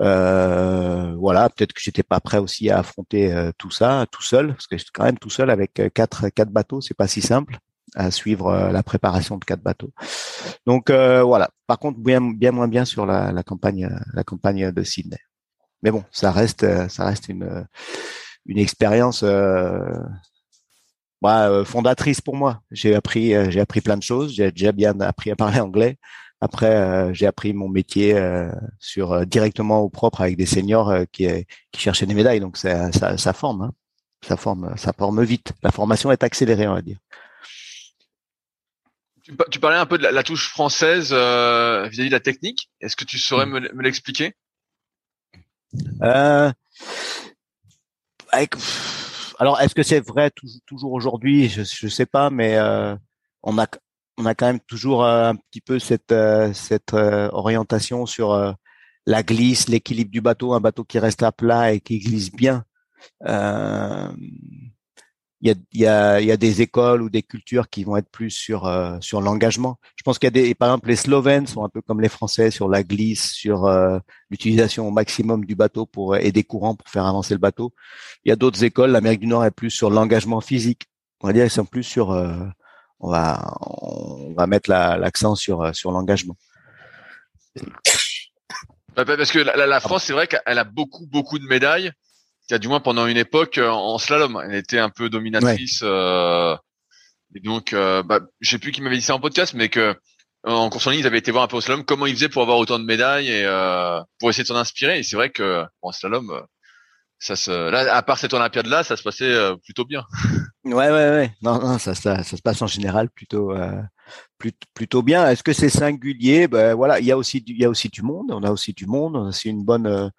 Euh, voilà, peut-être que j'étais pas prêt aussi à affronter tout ça tout seul, parce que quand même tout seul avec quatre quatre bateaux, c'est pas si simple à suivre euh, la préparation de quatre bateaux. Donc euh, voilà. Par contre, bien, bien moins bien sur la, la, campagne, la campagne de Sydney. Mais bon, ça reste, ça reste une, une expérience euh, bah, fondatrice pour moi. J'ai appris, j'ai appris plein de choses. J'ai déjà bien appris à parler anglais. Après, j'ai appris mon métier sur directement au propre avec des seniors qui, qui cherchaient des médailles. Donc ça, ça, ça forme, hein. ça forme, ça forme vite. La formation est accélérée, on va dire. Tu, parlais un peu de la, touche française euh, vis-à-vis de la technique. Est-ce que tu saurais mm. me, l'expliquer? Euh, Alors, est-ce que c'est vrai toujours, aujourd'hui? Je ne sais pas, mais euh, on a on a quand même toujours un petit peu cette cette orientation sur la glisse, l'équilibre du bateau, un bateau qui reste à plat et qui glisse bien. Il y a, y, a, y a des écoles ou des cultures qui vont être plus sur euh, sur l'engagement. Je pense qu'il y a des, par exemple, les Slovènes sont un peu comme les Français sur la glisse, sur euh, l'utilisation au maximum du bateau pour et des courants pour faire avancer le bateau. Il y a d'autres écoles, l'Amérique du Nord est plus sur l'engagement physique. On va dire ils sont plus sur, euh, on va on va mettre l'accent sur sur l'engagement. Parce que la, la France, c'est vrai qu'elle a beaucoup beaucoup de médailles qui a du moins pendant une époque euh, en slalom. Elle était un peu dominatrice. Euh, et donc, euh, bah, je sais plus qui m'avait dit ça en podcast, mais que en course en ligne, ils avaient été voir un peu au slalom comment ils faisaient pour avoir autant de médailles et euh, pour essayer de s'en inspirer. Et c'est vrai que en slalom, ça se, là, à part cette Olympiade là, ça se passait plutôt bien. Ouais, ouais, ouais. Non, non, ça, ça, ça se passe en général plutôt, euh, plutôt, bien. Est-ce que c'est singulier? Ben voilà, il y a aussi, il y a aussi du monde. On a aussi du monde. C'est une bonne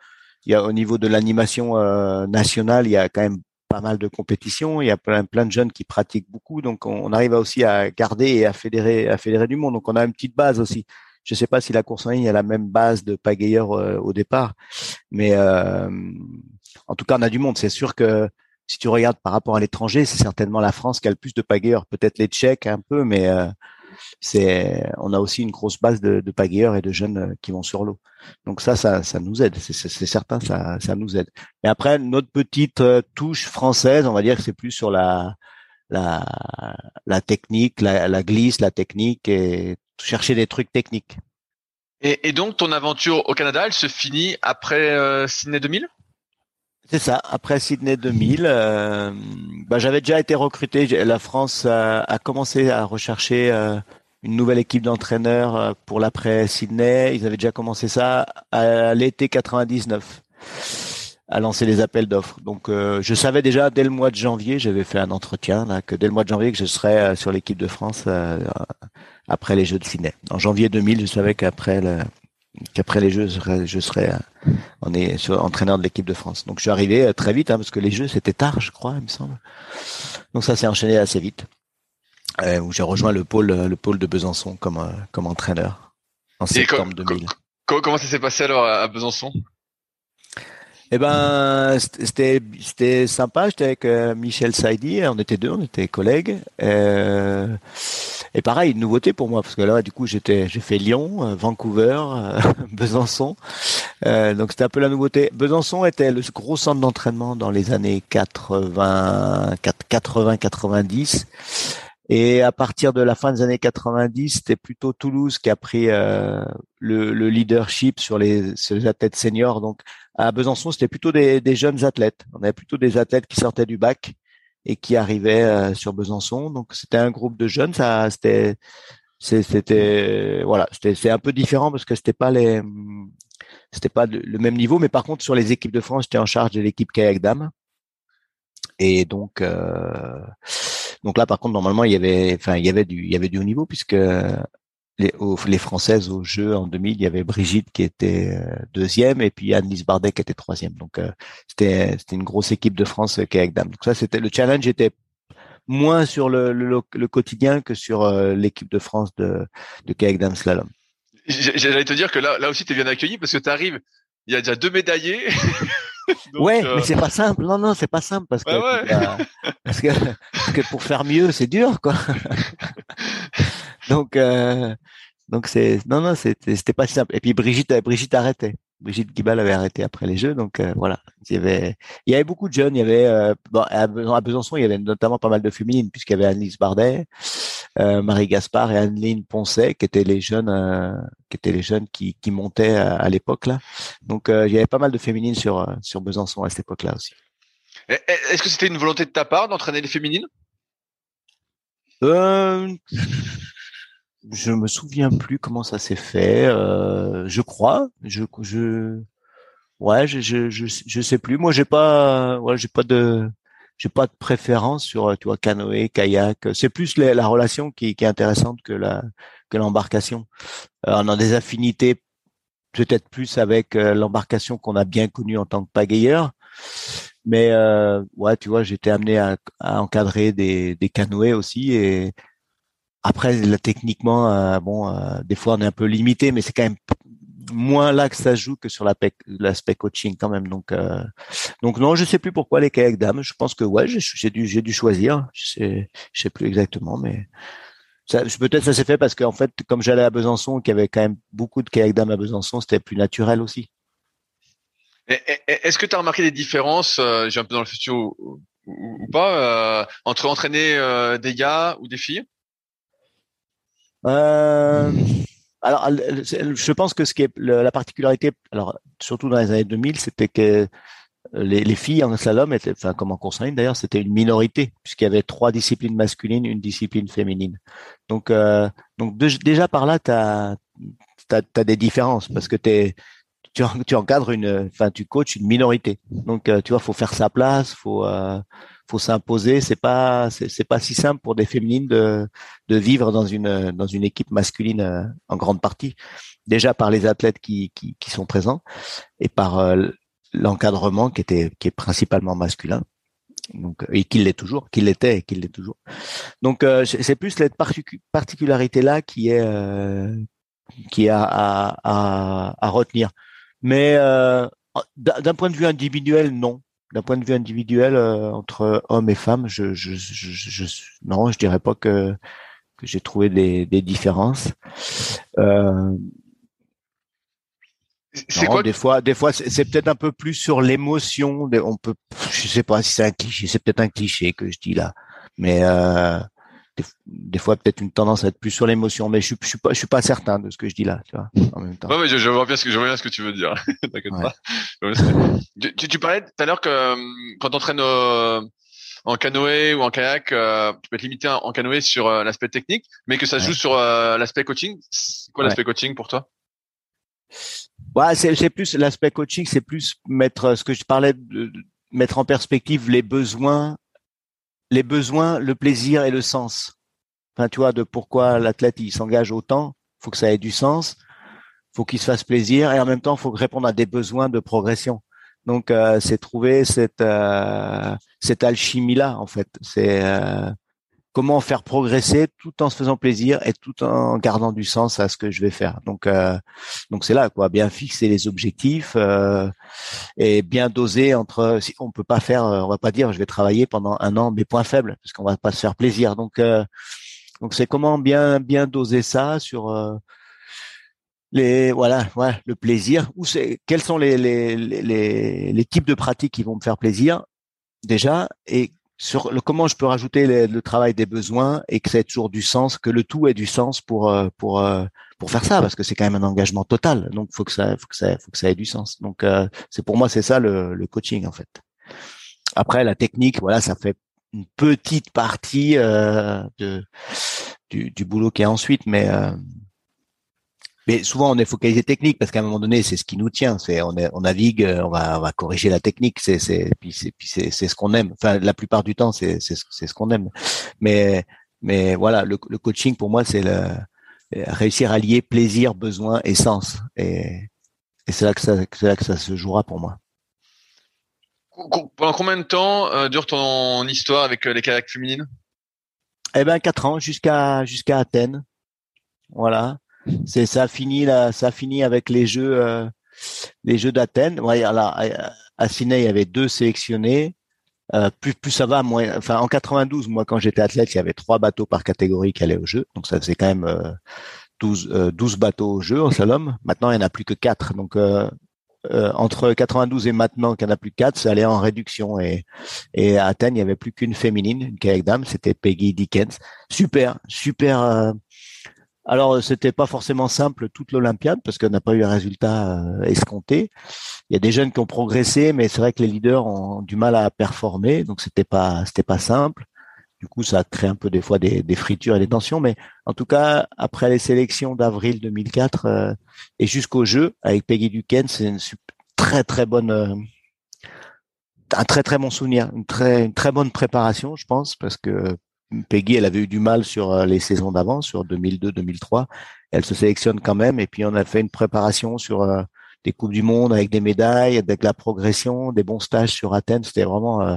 il y a au niveau de l'animation euh, nationale, il y a quand même pas mal de compétitions. Il y a plein, plein de jeunes qui pratiquent beaucoup, donc on, arrive aussi à garder et à fédérer, à fédérer du monde. Donc on a une petite base aussi. Je ne sais pas si la course en ligne a la même base de pagayeurs euh, au départ, mais euh, en tout cas on a du monde. C'est sûr que si tu regardes par rapport à l'étranger, c'est certainement la France qui a le plus de pagayeurs. Peut-être les Tchèques un peu, mais c'est on a aussi une grosse base de, de pagayeurs et de jeunes euh, qui vont sur l'eau. Donc ça, ça, ça nous aide, c'est certain, ça, ça nous aide. Mais après, notre petite euh, touche française, on va dire que c'est plus sur la la, la technique, la, la glisse, la technique et chercher des trucs techniques. Et, et donc ton aventure au Canada, elle se finit après euh, Sydney 2000 c'est ça. Après Sydney 2000, euh, bah, j'avais déjà été recruté. La France a, commencé à rechercher euh, une nouvelle équipe d'entraîneurs euh, pour l'après Sydney. Ils avaient déjà commencé ça à l'été 99 à lancer les appels d'offres. Donc je savais déjà dès le mois de janvier, j'avais fait un entretien là, que dès le mois de janvier que je serais sur l'équipe de France après les Jeux de Sydney. En janvier 2000, je savais qu'après les Jeux, je serais, on est sur, entraîneur de l'équipe de France. Donc je suis arrivé euh, très vite, hein, parce que les Jeux c'était tard, je crois, il me semble. Donc ça s'est enchaîné assez vite. Euh, où j'ai rejoint le pôle, le pôle de Besançon comme euh, comme entraîneur en septembre 2000. Comment ça s'est passé alors à Besançon? Eh ben, c'était c'était sympa. J'étais avec euh, Michel Saidi. On était deux, on était collègues. Euh, et pareil, une nouveauté pour moi parce que là, du coup, j'étais, j'ai fait Lyon, euh, Vancouver, Besançon. donc c'était un peu la nouveauté. Besançon était le gros centre d'entraînement dans les années 80, 80, 90. Et à partir de la fin des années 90, c'était plutôt Toulouse qui a pris le, le, leadership sur les, sur les athlètes seniors. Donc à Besançon, c'était plutôt des, jeunes athlètes. On avait plutôt des athlètes qui sortaient du bac et qui arrivaient euh, sur Besançon. Donc c'était un groupe de jeunes. Ça, c'était, c'était, voilà, c'était, c'est un peu différent parce que c'était pas les, c'était pas le même niveau. Mais par contre, sur les équipes de France, j'étais en charge de l'équipe kayak dames. Et donc, euh, donc là, par contre, normalement, il y avait, enfin, il y avait du, il y avait du haut niveau puisque les, les, Françaises au jeu en 2000, il y avait Brigitte qui était euh, deuxième et puis Annelise Bardet qui était troisième. Donc euh, c'était c'était une grosse équipe de France euh, kayak dame. Donc ça c'était le challenge était moins sur le, le, quotidien que sur l'équipe de France de, de kayak dame slalom. J'allais te dire que là là aussi tu es bien accueilli parce que tu arrives, il y a déjà deux médaillés. ouais, mais c'est pas simple. Non, non, c'est pas simple parce que, parce que, parce que pour faire mieux, c'est dur, quoi. donc, euh, donc c'est non, non, c'était pas simple. Et puis Brigitte, Brigitte arrêtait. Brigitte Guibal avait arrêté après les Jeux, donc euh, voilà. Il y avait, il y avait beaucoup de jeunes. Il y avait euh, à Besançon, il y avait notamment pas mal de féminines puisqu'il y avait Annelise Bardet, euh, Marie Gaspard et Anneline Poncet qui étaient les jeunes, euh, qui étaient les jeunes qui, qui montaient à, l'époque là. Donc il y avait pas mal de féminines sur sur Besançon à cette époque-là aussi. Est-ce que c'était une volonté de ta part d'entraîner les féminines? Euh, je me souviens plus comment ça s'est fait. Euh, je crois. Je, je, ouais, je, je, je, sais plus. Moi, j'ai pas, ouais, j'ai pas de, j'ai pas de préférence sur, tu vois, canoë, kayak. C'est plus la, relation qui, qui, est intéressante que la, que l'embarcation. Euh, on a des affinités peut-être plus avec euh, l'embarcation qu'on a bien connue en tant que pagayeur. Mais euh, ouais, tu vois, j'étais amené à, à encadrer des, des canoës aussi et après, là, techniquement, euh, bon, euh, des fois on est un peu limité, mais c'est quand même moins là que ça joue que sur l'aspect coaching quand même. Donc, euh, donc non, je sais plus pourquoi les kayak dames. Je pense que ouais, j'ai dû, dû choisir. Je sais, je sais plus exactement, mais peut-être ça s'est fait parce qu'en fait, comme j'allais à Besançon, qu'il y avait quand même beaucoup de kayak dames à Besançon, c'était plus naturel aussi. Est-ce que tu as remarqué des différences, euh, j'ai un peu dans le futur ou, ou, pas, euh, entre entraîner euh, des gars ou des filles? Alors, je pense que ce qui est la particularité, alors surtout dans les années 2000, c'était que les, filles en slalom étaient, enfin comme en course en d'ailleurs, c'était une minorité puisqu'il y avait trois disciplines masculines, une discipline féminine. Donc, euh, donc déjà par là, tu as, as, des différences parce que es, tu, tu encadres une, enfin tu coaches une minorité. Donc, euh, tu vois, faut faire sa place, faut euh, faut s'imposer. C'est pas c'est pas si simple pour des féminines de de vivre dans une dans une équipe masculine euh, en grande partie. Déjà par les athlètes qui qui, sont présents et par euh, l'encadrement qui était qui est principalement masculin. Donc et qui l'est toujours, qui l'était et qui l'est toujours. Donc euh, c'est plus cette particularité là qui est qui à, à, à, retenir. Mais d'un point de vue individuel, non d'un point de vue individuel euh, entre hommes et femmes, je, je, je, je, non, je dirais pas que que j'ai trouvé des, des différences. Euh, quoi Des fois, des fois, c'est peut-être un peu plus sur l'émotion. On peut, je sais pas si c'est un cliché, c'est peut-être un cliché que je dis là, mais euh, des, fois peut-être une tendance à être plus sur l'émotion, mais je suis, je suis pas, je suis pas certain de ce que je dis là, tu vois, en même temps. Ouais, mais je, je, vois bien ce que je vois bien ce que tu veux dire. T'inquiète pas. Tu, tu, parlais tout à l'heure que euh, quand tu entraînes euh, en canoë ou en kayak, euh, tu peux être limité en canoë sur l'aspect technique, mais que ça joue sur l'aspect coaching. C'est quoi l'aspect coaching pour toi? Ouais, c'est plus l'aspect coaching, c'est plus mettre ce que je parlais de mettre en perspective les besoins les besoins, le plaisir et le sens. Enfin, tu vois, de pourquoi l'athlète il s'engage autant, faut que ça ait du sens, faut qu'il se fasse plaisir et en même temps, faut répondre à des besoins de progression. Donc, euh, c'est trouver cette euh, cette alchimie là, en fait. C'est euh, comment faire progresser tout en se faisant plaisir et tout en gardant du sens à ce que je vais faire. Donc euh, donc c'est là quoi, bien fixer les objectifs euh, et bien doser entre si on peut pas faire on va pas dire je vais travailler pendant un an mes points faibles parce qu'on va pas se faire plaisir. Donc euh, donc c'est comment bien bien doser ça sur euh, les voilà ouais, le plaisir ou c'est quels sont les les, les les types de pratiques qui vont me faire plaisir déjà et sur le, comment je peux rajouter le, travail des besoins et que ça ait toujours du sens, que le tout ait du sens pour euh, pour euh, pour faire ça parce que c'est quand même un engagement total. Donc faut que ça faut que ça faut que ça ait du sens. Donc euh, c'est pour moi c'est ça le, le, coaching en fait. Après la technique, voilà, ça fait une petite partie de du, du boulot qui est ensuite, mais mais souvent, on est focalisé technique parce qu'à un moment donné, c'est ce qui nous tient. C'est on, est, on navigue, euh, on va, on va corriger la technique. C'est, c'est, puis c'est, puis c'est, c'est ce qu'on aime. Enfin, la plupart du temps, c'est, c'est, c'est ce qu'on aime. Mais, mais voilà, le, le coaching pour moi, c'est le, réussir à lier plaisir, besoin et sens. Et, et c'est là que ça, c'est là que ça se jouera pour moi. Pendant combien de temps euh, dure ton histoire avec euh, les kayaks féminines? Eh ben, quatre ans jusqu'à jusqu'à Athènes. Voilà c'est ça finit là, ça finit avec les jeux euh, les jeux d'Athènes. Ouais, à Sydney, il y avait deux sélectionnés. Euh, plus plus ça va, moins. Enfin, en 92, moi, quand j'étais athlète, il y avait trois bateaux par catégorie qui allaient au jeu, donc ça faisait quand même euh, 12, 12 euh, bateaux au jeu en slalom. Maintenant, il n'y en a plus que quatre. Donc euh, entre 92 et maintenant qu'il n'y en a plus quatre, ça allait en réduction. Et, et à Athènes, il n'y avait plus qu'une féminine, une kayak dame, c'était Peggy Dickens. Super, super alors, euh, c'était pas forcément simple toute l'Olympiade parce qu'on n'a pas eu un résultat euh, escompté. Il y a des jeunes qui ont progressé, mais c'est vrai que les leaders ont du mal à performer, donc c'était pas c'était pas simple. Du coup, ça crée un peu des fois des, des, fritures et des tensions, mais en tout cas, après les sélections d'avril 2004 euh, et jusqu'au jeu avec Peggy Duquesne, c'est une très très bonne un très très bon souvenir, une très une très bonne préparation, je pense, parce que Peggy, elle avait eu du mal sur euh, les saisons d'avant, sur 2002-2003. Elle se sélectionne quand même. Et puis, on a fait une préparation sur euh, des Coupes du Monde avec des médailles, avec la progression, des bons stages sur Athènes. C'était vraiment euh,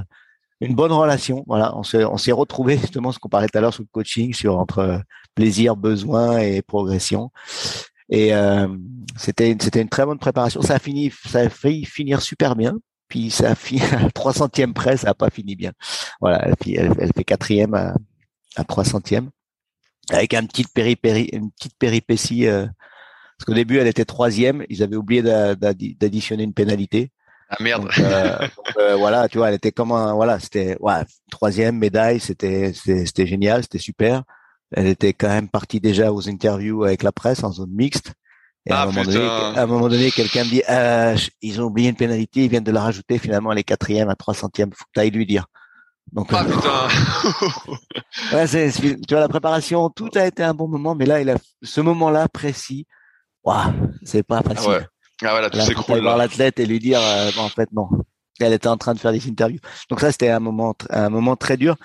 une bonne relation. Voilà, on s'est, on s'est retrouvé justement ce qu'on parlait tout à l'heure sur le coaching, sur entre plaisir, besoin et progression. Et c'était une très bonne préparation. Ça a fini, ça a finir super bien. Puis ça a fini à 300 près, ça a pas fini bien. Voilà, elle, elle, fait quatrième à, à 300 avec un petit péripéri, une petite péripétie. Euh, parce qu'au début, elle était troisième. Ils avaient oublié d'additionner une pénalité. Ah merde. Euh, euh, voilà, tu vois, elle était comme un, voilà, c'était ouais, troisième médaille, c'était c'était génial, c'était super. Elle était quand même partie déjà aux interviews avec la presse en zone mixte. Et à, un ah, donné, à, un moment donné, quelqu'un me dit, euh, ils ont oublié une pénalité, ils viennent de la rajouter finalement, elle est quatrième à 300 centièmes. Faut que ailles lui dire. Donc, ah, putain. ouais, c'est, tu vois, la préparation, tout a été un bon moment, mais là, il a, ce moment-là précis, waouh, c'est pas facile. Ah ouais. Ah voilà, tout s'écroule. voir l'athlète et lui dire, euh, en fait, non. Elle était en train de faire des interviews. Donc ça, c'était un moment, un moment très dur.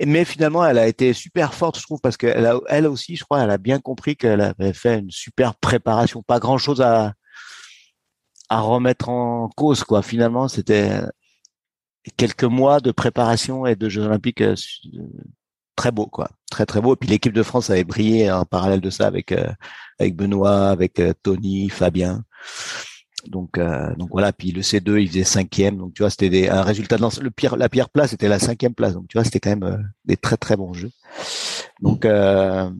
Mais finalement, elle a été super forte, je trouve, parce qu'elle a, elle aussi, je crois, elle a bien compris qu'elle avait fait une super préparation. Pas grand chose à, à remettre en cause, quoi. Finalement, c'était quelques mois de préparation et de Jeux Olympiques euh, très beau, quoi. Très, très beau. Et puis l'équipe de France avait brillé en parallèle de ça avec, euh, avec Benoît, avec euh, Tony, Fabien. Donc, euh, donc voilà. Puis le C2, il faisait cinquième. Donc tu vois, c'était un résultat de le pire, la pire place, c'était la cinquième place. Donc tu vois, c'était quand même euh, des très très bons jeux. Donc euh,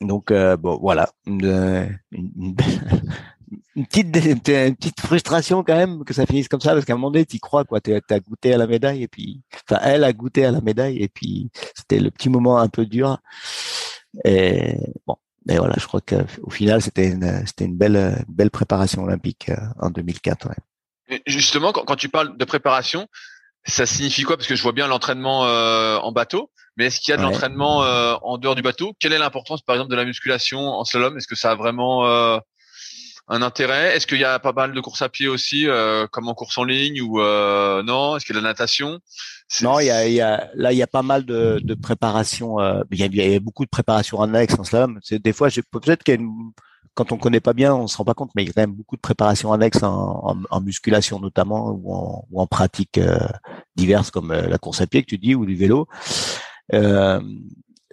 donc bon voilà, une, une, petite une petite frustration quand même que ça finisse comme ça parce qu'à un moment donné, tu crois quoi. Tu as goûté à la médaille et puis, enfin, elle a goûté à la médaille et puis c'était le petit moment un peu dur. Et bon, mais voilà, je crois qu'au final, c'était une, c'était une belle, belle préparation olympique euh, en 2004. Ouais. justement, quand, quand, tu parles de préparation, ça signifie quoi? Parce que je vois bien l'entraînement euh, en bateau, mais est-ce qu'il y a de l'entraînement euh, en dehors du bateau? Quelle est l'importance, par exemple, de la musculation en slalom? Est-ce que ça a vraiment euh, un intérêt? Est-ce qu'il y a pas mal de courses à pied aussi, euh, comme en course en ligne ou non? Est-ce qu'il y a de la natation? Non, il y a, y a, là, il y a pas mal de, de préparation. Euh, il, y a, y, a, beaucoup de préparation annexes en slalom. C'est des fois, peut-être qu'il quand on connaît pas bien, on se rend pas compte, mais il y a quand même beaucoup de préparation annexes en, en, en musculation notamment ou en, ou en pratiques euh, diverses comme euh, la course à pied que tu dis ou du vélo. Euh,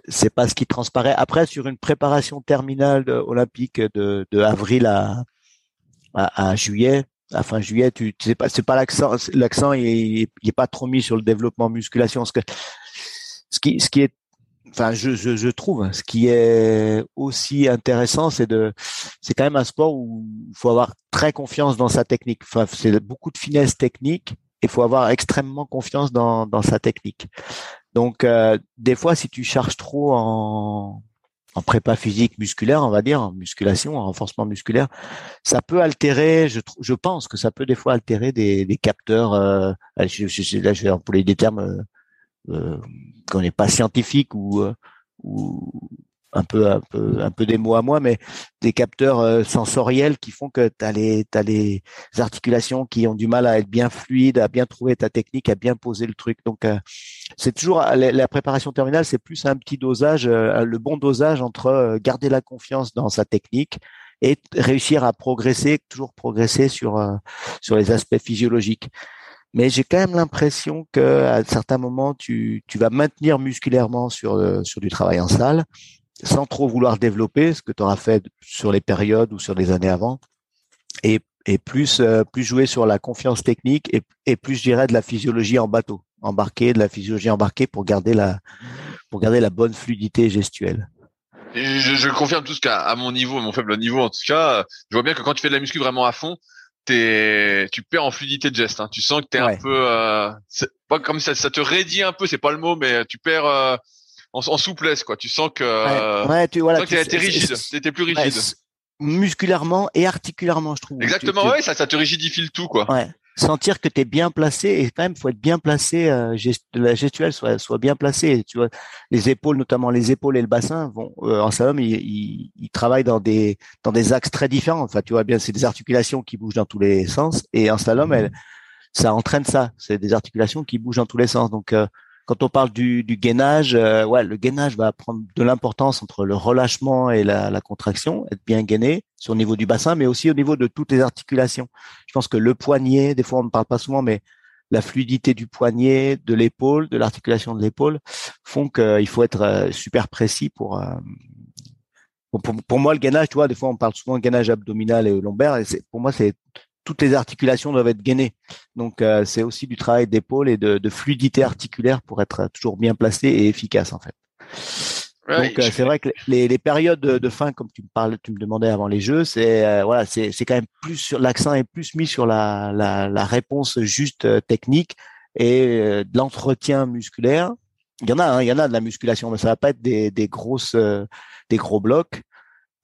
c'est pas ce qui transparaît. Après, sur une préparation terminale olympique de, de avril à, à, à juillet, à fin juillet, tu, tu sais pas, c'est pas l'accent, l'accent il, il, est pas trop mis sur le développement musculation. Ce que, ce qui, ce qui est, enfin, je, je, je trouve, ce qui est aussi intéressant, c'est de, c'est quand même un sport où il faut avoir très confiance dans sa technique. Enfin, c'est beaucoup de finesse technique. Il faut avoir extrêmement confiance dans, dans sa technique. Donc, euh, des fois, si tu charges trop en, en prépa physique musculaire, on va dire, en musculation, en renforcement musculaire, ça peut altérer, je, je pense que ça peut des fois altérer des, des capteurs, euh, je, je, là je vais employer des termes euh, euh qu'on n'est pas scientifique ou, euh, ou un peu un peu un peu des mots à moi, mais des capteurs euh, sensoriels qui font que tu as les as les articulations qui ont du mal à être bien fluides, à bien trouver ta technique, à bien poser le truc. Donc euh, c'est toujours la, préparation terminale, c'est plus un petit dosage, euh, le bon dosage entre garder la confiance dans sa technique et réussir à progresser, toujours progresser sur sur les aspects physiologiques mais j'ai quand même l'impression que à certains moments tu, tu vas maintenir musculairement sur sur du travail en salle sans trop vouloir développer ce que tu auras fait sur les périodes ou sur les années avant, et, et plus euh, plus jouer sur la confiance technique et, et plus je dirais de la physiologie en bateau, embarqué, de la physiologie embarquée pour garder la pour garder la bonne fluidité gestuelle. je, je, confirme tout ce qu'à à mon niveau, mon faible niveau en tout cas, je vois bien que quand tu fais de la muscu vraiment à fond, t'es, tu perds en fluidité de geste. Hein. Tu sens que t'es es un peu, euh, pas comme ça, ça te raidit un peu, c'est pas le mot, mais tu perds. Euh, en, en, souplesse, quoi. Tu sens que, ouais, tu, voilà, tu été rigide, t'étais plus rigide. musculairement et articulairement, je trouve. Exactement, ouais, ça, ça te rigidifie le tout, quoi. Ouais. Sentir que tu es bien placé et quand même faut être bien placé, euh, la gestuelle soit soit bien placée. Tu vois, les épaules, notamment les épaules et le bassin, vont euh, en slalom, ils, ils, ils, travaillent dans des dans des axes très différents. Enfin, tu vois bien, c'est des articulations qui bougent dans tous les sens et en slalom, elle, ça entraîne ça. C'est des articulations qui bougent dans tous les sens. Donc euh, quand on parle du, du gainage, euh, ouais, le gainage va prendre de l'importance entre le relâchement et la, la, contraction, être bien gainé sur le niveau du bassin, mais aussi au niveau de toutes les articulations. Je pense que le poignet, des fois on ne parle pas souvent, mais la fluidité du poignet, de l'épaule, de l'articulation de l'épaule, font qu'il faut être euh, super précis pour euh, pour, moi, le gainage, tu vois, des fois, on parle souvent de gainage abdominal et lombaire. Et pour moi, c'est toutes les articulations doivent être gainées. Donc, euh, c'est aussi du travail d'épaule et de, de, fluidité articulaire pour être toujours bien placé et efficace, en fait. Donc, euh, c'est vrai que les, les périodes de, fin, comme tu me parles, tu me demandais avant les jeux, c'est euh, voilà, c'est, c'est quand même plus sur l'accent est plus mis sur la, la, la réponse juste technique et de l'entretien musculaire. Il y en a, hein, il y en a de la musculation, mais ça va pas être des, des grosses des gros blocs.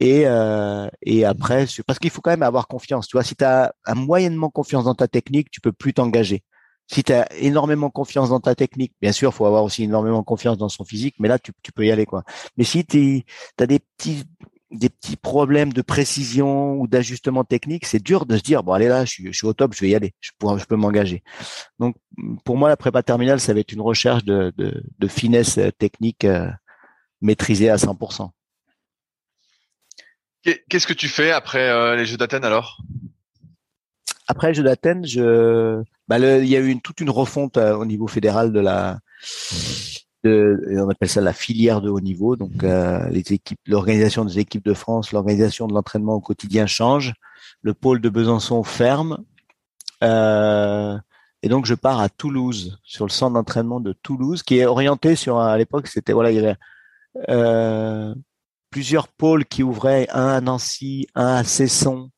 Et, euh, et après, parce qu'il faut quand même avoir confiance. Tu vois, si tu as un moyennement confiance dans ta technique, tu peux plus t'engager. Si tu as énormément confiance dans ta technique, bien sûr, faut avoir aussi énormément confiance dans son physique, mais là, tu, peux y aller. quoi. Mais si tu as des petits des petits problèmes de précision ou d'ajustement technique, c'est dur de se dire bon allez là, je suis, au top, je vais y aller, je, je peux m'engager. Donc pour moi, la prépa terminale, ça va être une recherche de, de, de finesse technique euh, maîtrisée à 100%. Qu'est-ce que tu fais après euh, les Jeux d'Athènes alors? Après les Jeux d'Athènes, bah, il y a eu toute une refonte euh, au niveau fédéral de la, on appelle ça la filière de haut niveau. Donc euh, les équipes, l'organisation des équipes de France, l'organisation de l'entraînement au quotidien change. Le pôle de Besançon ferme. et donc je pars à Toulouse, sur le centre d'entraînement de Toulouse, qui est orienté sur à l'époque c'était voilà il y avait plusieurs pôles qui ouvraient, un à Nancy, un à Cesson,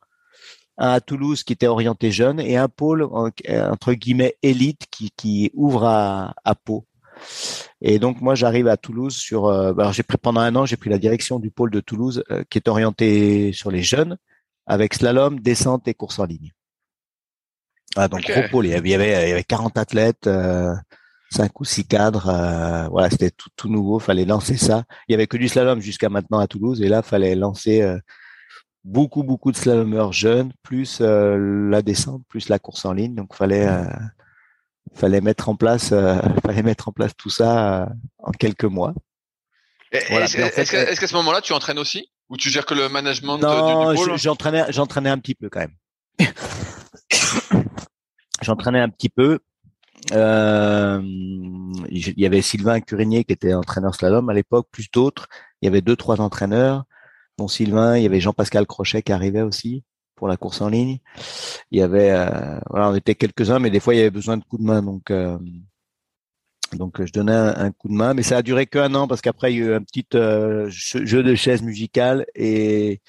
un à Toulouse qui était orienté jeune et un pôle entre guillemets élite qui, qui ouvre à, à Pau. Et donc moi j'arrive à Toulouse sur euh, bah, alors j'ai pris pendant un an j'ai pris la direction du pôle de Toulouse euh, qui est orienté sur les jeunes avec slalom, descente et course en ligne. Ah, donc gros pôle, il y avait il y avait 40 athlètes euh, cinq ou six cadres. Euh, voilà, c'était tout, tout nouveau. Fallait lancer ça. Il y avait que du slalom jusqu'à maintenant à Toulouse, et là, fallait lancer euh, beaucoup, beaucoup de slalomeurs jeunes, plus euh, la descente, plus la course en ligne. Donc, fallait fallait mettre en place, fallait mettre en place tout ça en quelques mois. Est-ce qu'à ce moment-là, tu entraînes aussi? Ou tu gères que le management non, j'entraînais, j'entraînais un petit peu quand même. j'entraînais un petit peu euh, il y avait Sylvain Curinier qui était entraîneur slalom à l'époque, plus d'autres. Il y avait deux, trois entraîneurs, dont Sylvain. Il y avait Jean-Pascal Crochet qui arrivait aussi pour la course en ligne. Il y avait, euh, voilà, on était quelques-uns, mais des fois il y avait besoin de coups de main, donc. Euh, donc je donnais un, coup de main, mais ça a duré qu'un an parce qu'après il y a eu un petit jeu de chaises musicales et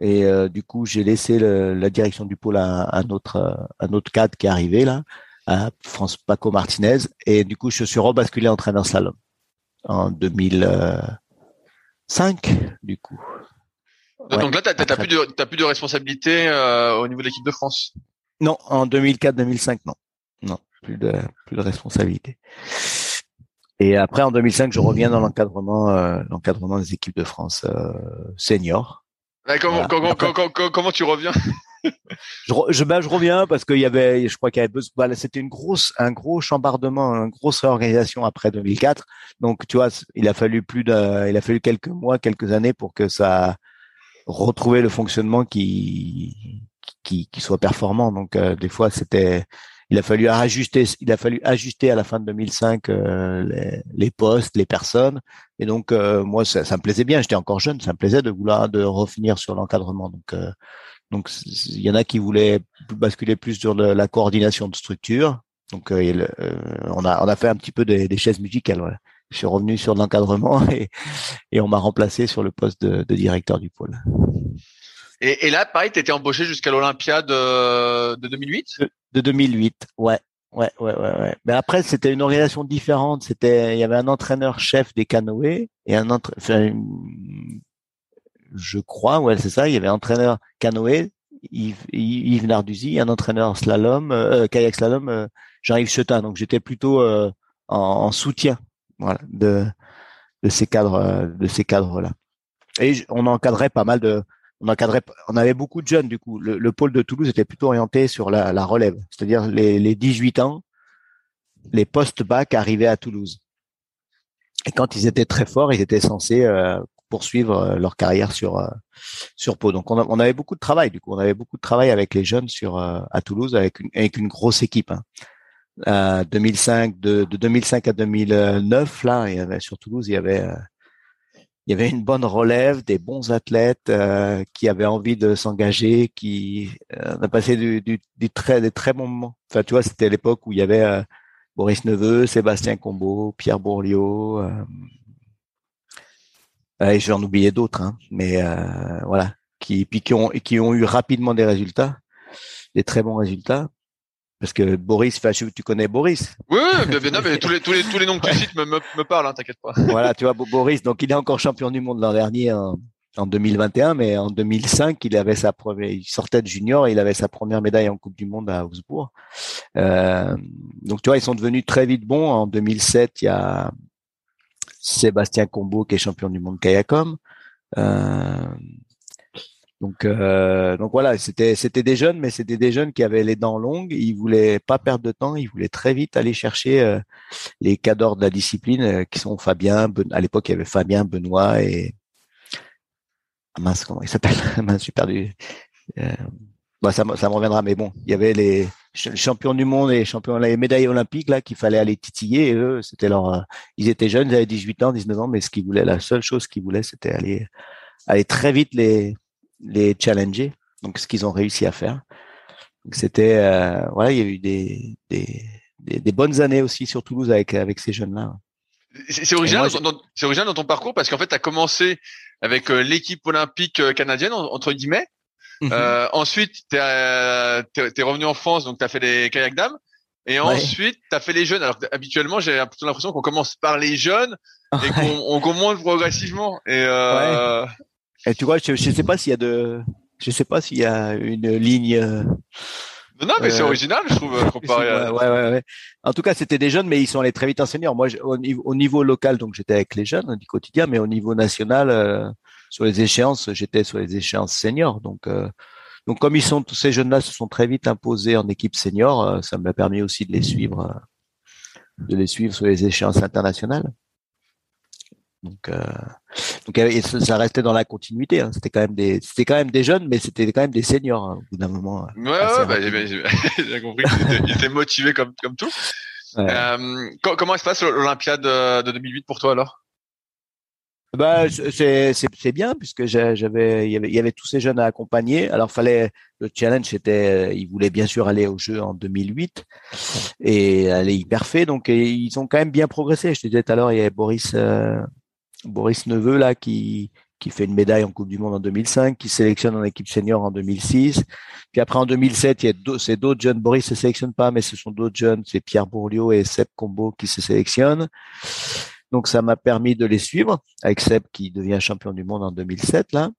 et du coup j'ai laissé la direction du pôle à, un autre un autre cadre qui est arrivé là à France Paco Martinez. Et du coup, je suis rebasculé entraîneur slalom en 2005, du coup. Donc là, tu n'as plus, de, plus de responsabilité euh, au niveau de l'équipe de France? Non, en 2004-2005, non. Non, plus de, plus de responsabilité. Et après, en 2005, je reviens dans l'encadrement, euh, l'encadrement des équipes de France euh, comment, comment, comment, comment, tu reviens? Je, je, ben, je reviens parce qu'il y avait, je crois qu'il y avait besoin, c'était une grosse, un gros chambardement, une grosse réorganisation après 2004. Donc, tu vois, il a fallu plus de, il a fallu quelques mois, quelques années pour que ça retrouve le fonctionnement qui, qui, qui soit performant. Donc, euh, des fois, c'était, il a fallu ajuster, il a fallu ajuster à la fin de 2005 euh, les, les, postes, les personnes. Et donc, euh, moi, ça, ça, me plaisait bien. J'étais encore jeune, ça me plaisait de vouloir de revenir sur l'encadrement. Donc, donc, il y en a qui voulaient basculer plus sur la coordination de structure. Donc, euh, euh, on a on a fait un petit peu des, des chaises musicales. Je suis revenu sur l'encadrement et, et on m'a remplacé sur le poste de, de directeur du pôle. Et, et là, pareil, tu étais embauché jusqu'à l'Olympiade de, de 2008 de, de 2008, ouais. Ouais, ouais, ouais, ouais. Mais après, c'était une organisation différente. C'était, il y avait un entraîneur chef des canoës et un entraîneur, je crois, ouais, c'est ça. Il y avait un entraîneur canoë, Yves, Yves Narduzzi, un entraîneur slalom, euh, kayak slalom, euh, Jean-Yves Chetin. Donc j'étais plutôt euh, en, soutien, voilà, de de ces cadres, euh, de ces cadres-là. Et on encadrait pas mal de, on encadrait, on avait beaucoup de jeunes du coup. Le, pôle de Toulouse était plutôt orienté sur la, la relève, c'est-à-dire les, les 18 ans, les post-bac arrivaient à Toulouse. Et quand ils étaient très forts, ils étaient censés euh, poursuivre euh, leur carrière sur euh, sur Pau. Donc on, on, avait beaucoup de travail du coup, on avait beaucoup de travail avec les jeunes sur euh, à Toulouse avec une avec une grosse équipe. Hein. 2005 de, de 2005 à 2009 là, il y avait sur Toulouse, il y avait il y avait une bonne relève, des bons athlètes euh, qui avaient envie de s'engager, qui euh, on a passé du, très des très bons moments. Enfin, tu vois, c'était l'époque où il y avait euh, Boris Neveu, Sébastien Combeau, Pierre Bourliot. Euh, et j'en oubliais d'autres, hein, mais voilà, qui puis qui ont qui ont eu rapidement des résultats, des très bons résultats. Parce que Boris, tu connais Boris Oui, bien, mais tous les, tous, les, tous les noms que tu cites me, me, me parlent, hein, t'inquiète pas. Voilà, tu vois, Boris, donc il est encore champion du monde l'an dernier en, en, 2021, mais en 2005, il avait sa première, il sortait de junior, et il avait sa première médaille en Coupe du Monde à Augsbourg. Euh, donc tu vois, ils sont devenus très vite bons. En 2007, il y a Sébastien Combeau qui est champion du monde kayakom. Euh, donc, euh, donc voilà, c'était des jeunes, mais c'était des jeunes qui avaient les dents longues. Ils voulaient pas perdre de temps. Ils voulaient très vite aller chercher euh, les cadors de la discipline, euh, qui sont Fabien. à l'époque, il y avait Fabien, Benoît et ah, mince comment il s'appelle? Mince, j'ai perdu. Euh, bah, ça, ça me reviendra, mais bon, il y avait les champions du monde et champions les médailles olympiques là qu'il fallait aller titiller. Eux, c'était leur, ils étaient jeunes, ils avaient 18 ans, 19 ans, mais ce qu'ils voulaient, la seule chose qu'ils voulaient, c'était aller aller très vite les les challenger. Donc, ce qu'ils ont réussi à faire. C'était, euh, voilà, il y a eu des, des, des, bonnes années aussi sur Toulouse avec, avec ces jeunes-là. C'est original, dans, original dans ton parcours parce qu'en fait, tu as commencé avec euh, l'équipe olympique euh, canadienne, entre guillemets. Mhm. euh, ensuite, tu es, es, revenu en France, donc tu as fait les kayak dames. Et ensuite, tu as fait les jeunes. Alors habituellement, j'ai l'impression qu'on commence par les jeunes et qu'on on monte progressivement. Et, euh, et tu vois, je, je sais pas s'il y a de, je sais pas s'il y a une ligne. Euh, non, mais c'est euh, original, je trouve, euh, comparé à... ouais, ouais, ouais, En tout cas, c'était des jeunes, mais ils sont allés très vite en senior. Moi, au, au, niveau local, donc j'étais avec les jeunes du quotidien, mais au niveau national, sur les échéances, j'étais sur les échéances seniors. Donc, donc comme ils sont tous ces jeunes-là se sont très vite imposés en équipe senior, ça m'a permis aussi de les suivre, de les suivre sur les échéances internationales. Donc, euh, donc ça restait dans la continuité. Hein. C'était quand même des, c'était quand même des jeunes, mais c'était quand même des seniors hein, au bout d'un moment. Ouais, ouais bah, j'ai compris. Ils étaient, motivés comme comme tout. Euh, comment se passe l'Olympiade de 2008 pour toi alors? Bah, c'est c'est bien puisque j'avais il y avait il y avait tous ces jeunes à accompagner. Alors fallait le challenge était ils voulaient bien sûr aller au jeu en 2008 et aller hyper fait donc ils ont quand même bien progressé. Je te disais tout à l'heure il y avait Boris euh, Boris Neveu là qui qui fait une médaille en Coupe du Monde en 2005, qui sélectionne en équipe senior en 2006. Puis après en 2007, il y a c'est d'autres jeunes. Boris se sélectionne pas, mais ce sont d'autres jeunes. C'est Pierre Bourliot et Seb Combo qui se sélectionnent. Donc ça m'a permis de les suivre avec Seb qui devient champion du monde en 2007 là.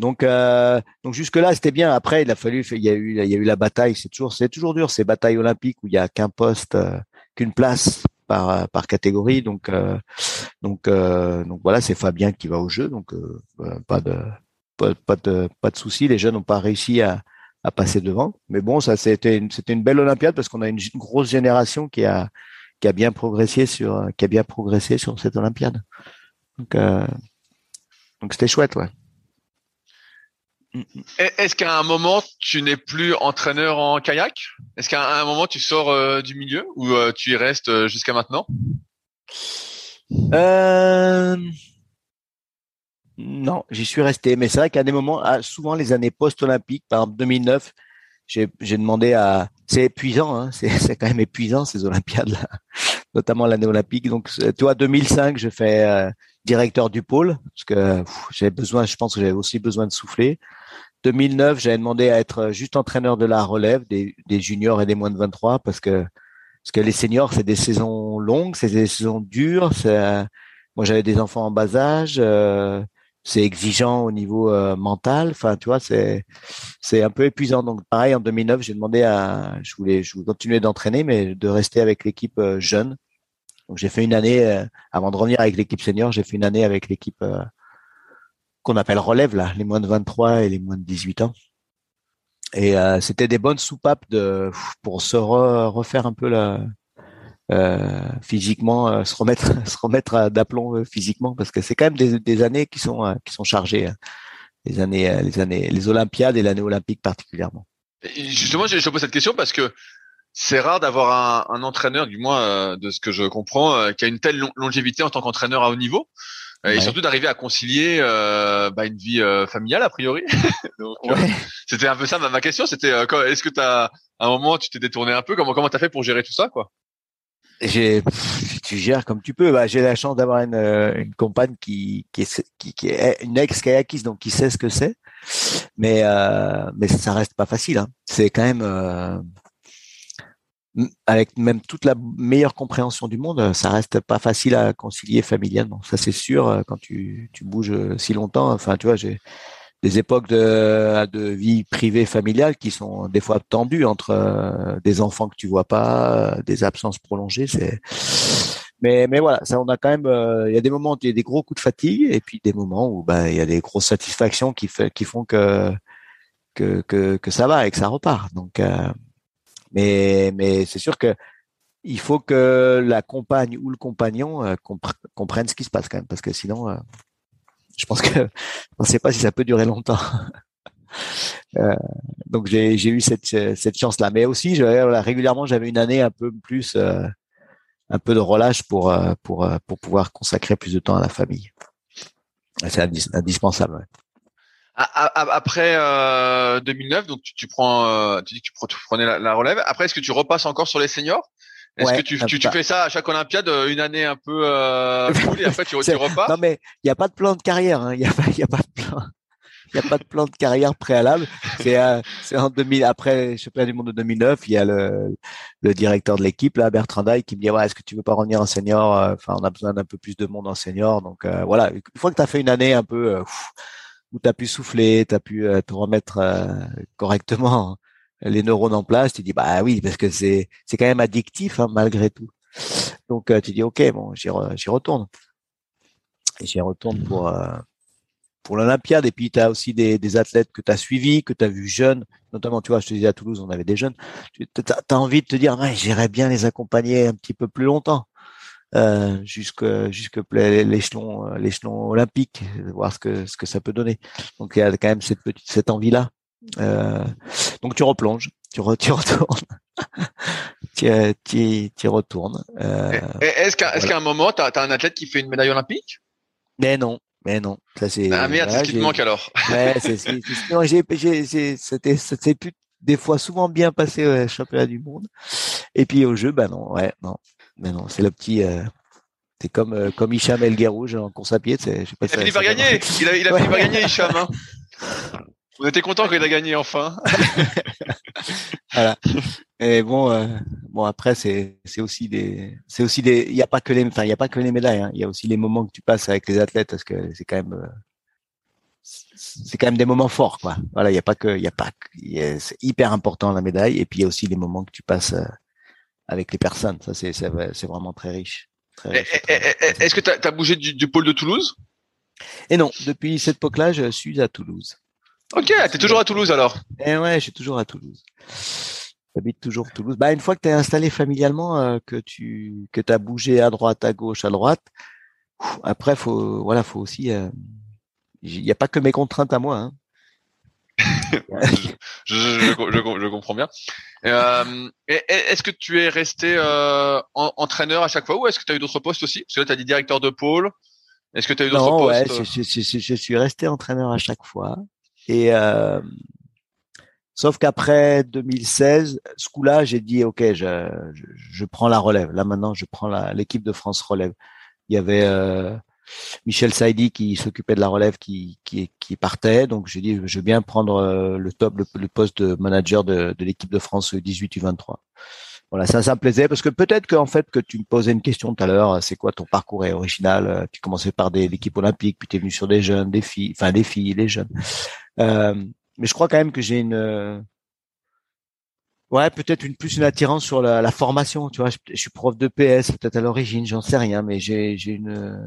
Donc euh, donc jusque là c'était bien. Après il a fallu il y a eu il y a eu la bataille. C'est toujours c'est toujours dur ces batailles olympiques où il y a qu'un poste euh, qu'une place par par catégorie. Donc euh, donc donc voilà c'est Fabien qui va au jeu. Donc pas de pas, pas de pas de souci. Les jeunes n'ont pas réussi à à passer devant. Mais bon, ça c'était une, c'était une belle Olympiade parce qu'on a une grosse génération qui a qui a bien progressé sur qui a bien progressé sur cette Olympiade. Donc euh, donc c'était chouette, ouais. Est-ce qu'à un moment tu n'es plus entraîneur en kayak? Est-ce qu'à un moment tu sors euh, du milieu ou euh, tu y restes jusqu'à maintenant? Non, j'y suis resté. Mais c'est vrai qu'à des moments, souvent les années post-olympiques, par exemple 2009, j'ai demandé à. C'est épuisant, hein, c'est quand même épuisant ces Olympiades-là, notamment l'année olympique. Donc, tu vois, 2005, je fais euh, directeur du pôle parce que j'avais besoin, je pense que j'avais aussi besoin de souffler. 2009, j'avais demandé à être juste entraîneur de la relève des, juniors et des moins de 23 parce que parce que les seniors, c'est des saisons longues, c'est des saisons dures. Moi, j'avais des enfants en bas âge. Euh, c'est exigeant au niveau euh, mental. Enfin, tu vois, c'est c'est un peu épuisant. Donc, pareil, en 2009, j'ai demandé à, je voulais, je voulais continuer d'entraîner, mais de rester avec l'équipe euh, jeune. J'ai fait une année euh, avant de revenir avec l'équipe senior. J'ai fait une année avec l'équipe qu'on appelle relève là, les moins de 23 et les moins de 18 ans. Et c'était des bonnes soupapes pour se refaire un peu la euh, physiquement, euh, se remettre, se remettre d'aplomb euh, physiquement, parce que c'est quand même des, des, années qui sont qui sont chargées, hein. les années, les années, les Olympiades et l'année olympique particulièrement. justement, je, te pose cette question parce que c'est rare d'avoir un, un, entraîneur, du moins de ce que je comprends, qui a une telle longévité en tant qu'entraîneur à haut niveau. et surtout d'arriver à concilier euh, bah, une vie euh, familiale a priori. Euh, c'était un peu ça ma, question. C'était est-ce que t'as à un moment tu t'es détourné un peu? Comment comment t'as fait pour gérer tout ça quoi? J'ai tu gères comme tu peux. Bah, j'ai la chance d'avoir une, une compagne qui qui est qui, qui est une ex kayakiste donc qui sait ce que c'est. Mais mais ça reste pas facile. Hein. C'est quand même avec même toute la meilleure compréhension du monde, ça reste pas facile à concilier familialement. Ça c'est sûr euh, quand tu, tu bouges euh, si longtemps. Enfin, tu vois, j'ai des époques de, de vie privée familiale qui sont des fois tendues entre euh, des enfants que tu vois pas, des absences prolongées. C'est mais mais voilà, ça on a quand même. Il y a des moments où il y a des gros coups de fatigue et puis des moments où bah il y a des grosses satisfactions qui font que que que, que ça va et que ça repart. Donc mais, mais c'est sûr que il faut que la compagne ou le compagnon euh, comprenne ce qui se passe quand même, parce que sinon, euh, je pense que on ne sait pas si ça peut durer longtemps. euh, donc j'ai eu cette, cette chance-là, mais aussi régulièrement j'avais une année un peu plus, un peu de relâche pour pour pour pouvoir consacrer plus de temps à la famille. C'est indispensable. Après euh, 2009, donc tu, tu prends, euh, tu dis que tu prenais la, relève. Après, est-ce que tu repasses encore sur les seniors? Est-ce que tu, tu, tu, fais ça à chaque Olympiade euh, une année un peu euh, et après tu, tu repars Non mais il n'y a pas de plan de carrière. Hein. Il n'y a, pas, y a pas de plan. Il n'y a pas de plan de carrière préalable. C'est euh, en 2000 après championnat du monde de 2009. Il y a le, le directeur de l'équipe là, Bertrand Day, qui me dit ouais, est-ce que tu veux pas revenir en senior? Euh, Enfin, on a besoin d'un peu plus de monde en senior. Donc euh, voilà, une fois que tu as fait une année un peu où tu as pu souffler, tu as pu euh, te remettre euh, correctement les neurones en place, tu dis bah oui parce que c'est c'est quand même addictif hein, malgré tout. Donc euh, tu dis ok bon j'y retourne. Et j'y retourne pour pour l'Olympiade et puis tu as aussi des, des athlètes que tu as suivis, que tu as vu jeunes, notamment tu vois, je te disais à Toulouse, on avait des jeunes. Tu as, envie de te dire ouais, j'irais bien les accompagner un petit peu plus longtemps euh, jusque jusque l'échelon euh, l'échelon olympique, voir ce que ce que ça peut donner. Donc il y a quand même cette petite cette envie là. Euh, donc tu replonges, tu, tu retournes, tu, tu, tu retournes. Euh, est-ce qu'à est-ce qu'à un moment tu as, un athlète qui fait une médaille olympique? Mais non. Mais non, ça c'est. Ah merde, c'est ce qui te manque alors. Ouais, c'est c'était c'était plus des fois souvent bien passé au championnat du monde. Et puis au jeu, bah non, ouais, non, mais non, c'est le petit. Euh, c'est comme euh, comme Hicham El Guerrouj en course à pied. il a fini par gagner. Il a, il a fini par gagner Hicham. Hein. On était content qu'il a gagné enfin. voilà. Et bon, euh, bon après c'est aussi des c'est aussi des il y a pas que les enfin il y a pas que les médailles. Hein. Il y a aussi les moments que tu passes avec les athlètes parce que c'est quand même euh, c'est quand même des moments forts quoi. Voilà, il y a pas que il y a pas c'est hyper important la médaille et puis il y a aussi les moments que tu passes avec les personnes. Ça, c'est c'est vraiment très riche. Est-ce que tu as, bougé du, pôle de Toulouse? Et non, depuis cette époque-là, je suis à Toulouse. Ok, tu es toujours à Toulouse alors? Eh ouais, je suis toujours à Toulouse. J'habite toujours Toulouse. Bah, une fois que tu es installé familialement, euh, que tu que as bougé à droite, à gauche, à droite, après, faut voilà, faut aussi. Euh, il n'y a pas que mes contraintes à moi. Hein. je, je, comprends bien. Euh, est-ce que tu es resté euh, entraîneur à chaque fois ou est-ce que tu as eu d'autres postes aussi? Parce que là, tu as dit directeur de pôle. Est-ce que tu as eu d'autres postes ouais, je, suis resté entraîneur à chaque fois. Et euh, sauf qu'après 2016, ce coup-là, j'ai dit ok, je, je, prends la relève. Là maintenant, je prends l'équipe de France relève. Il y avait euh, Michel Saidi qui s'occupait de la relève qui, qui, qui partait. Donc j'ai dit je veux bien prendre euh, le top, le, poste de manager de, de l'équipe de France 18 U23. Voilà, ça, ça me plaisait parce que peut-être qu'en fait que tu me posais une question tout à l'heure, c'est quoi ton parcours original Tu commençais par des l'équipe olympique, puis tu es venu sur des jeunes, des filles, enfin des filles, des jeunes. Euh, mais je crois quand même que j'ai une Ouais, peut-être une plus une attirance sur la, la formation. Tu vois, je, je, suis prof de PS, peut-être à l'origine, j'en sais rien, mais j'ai j'ai une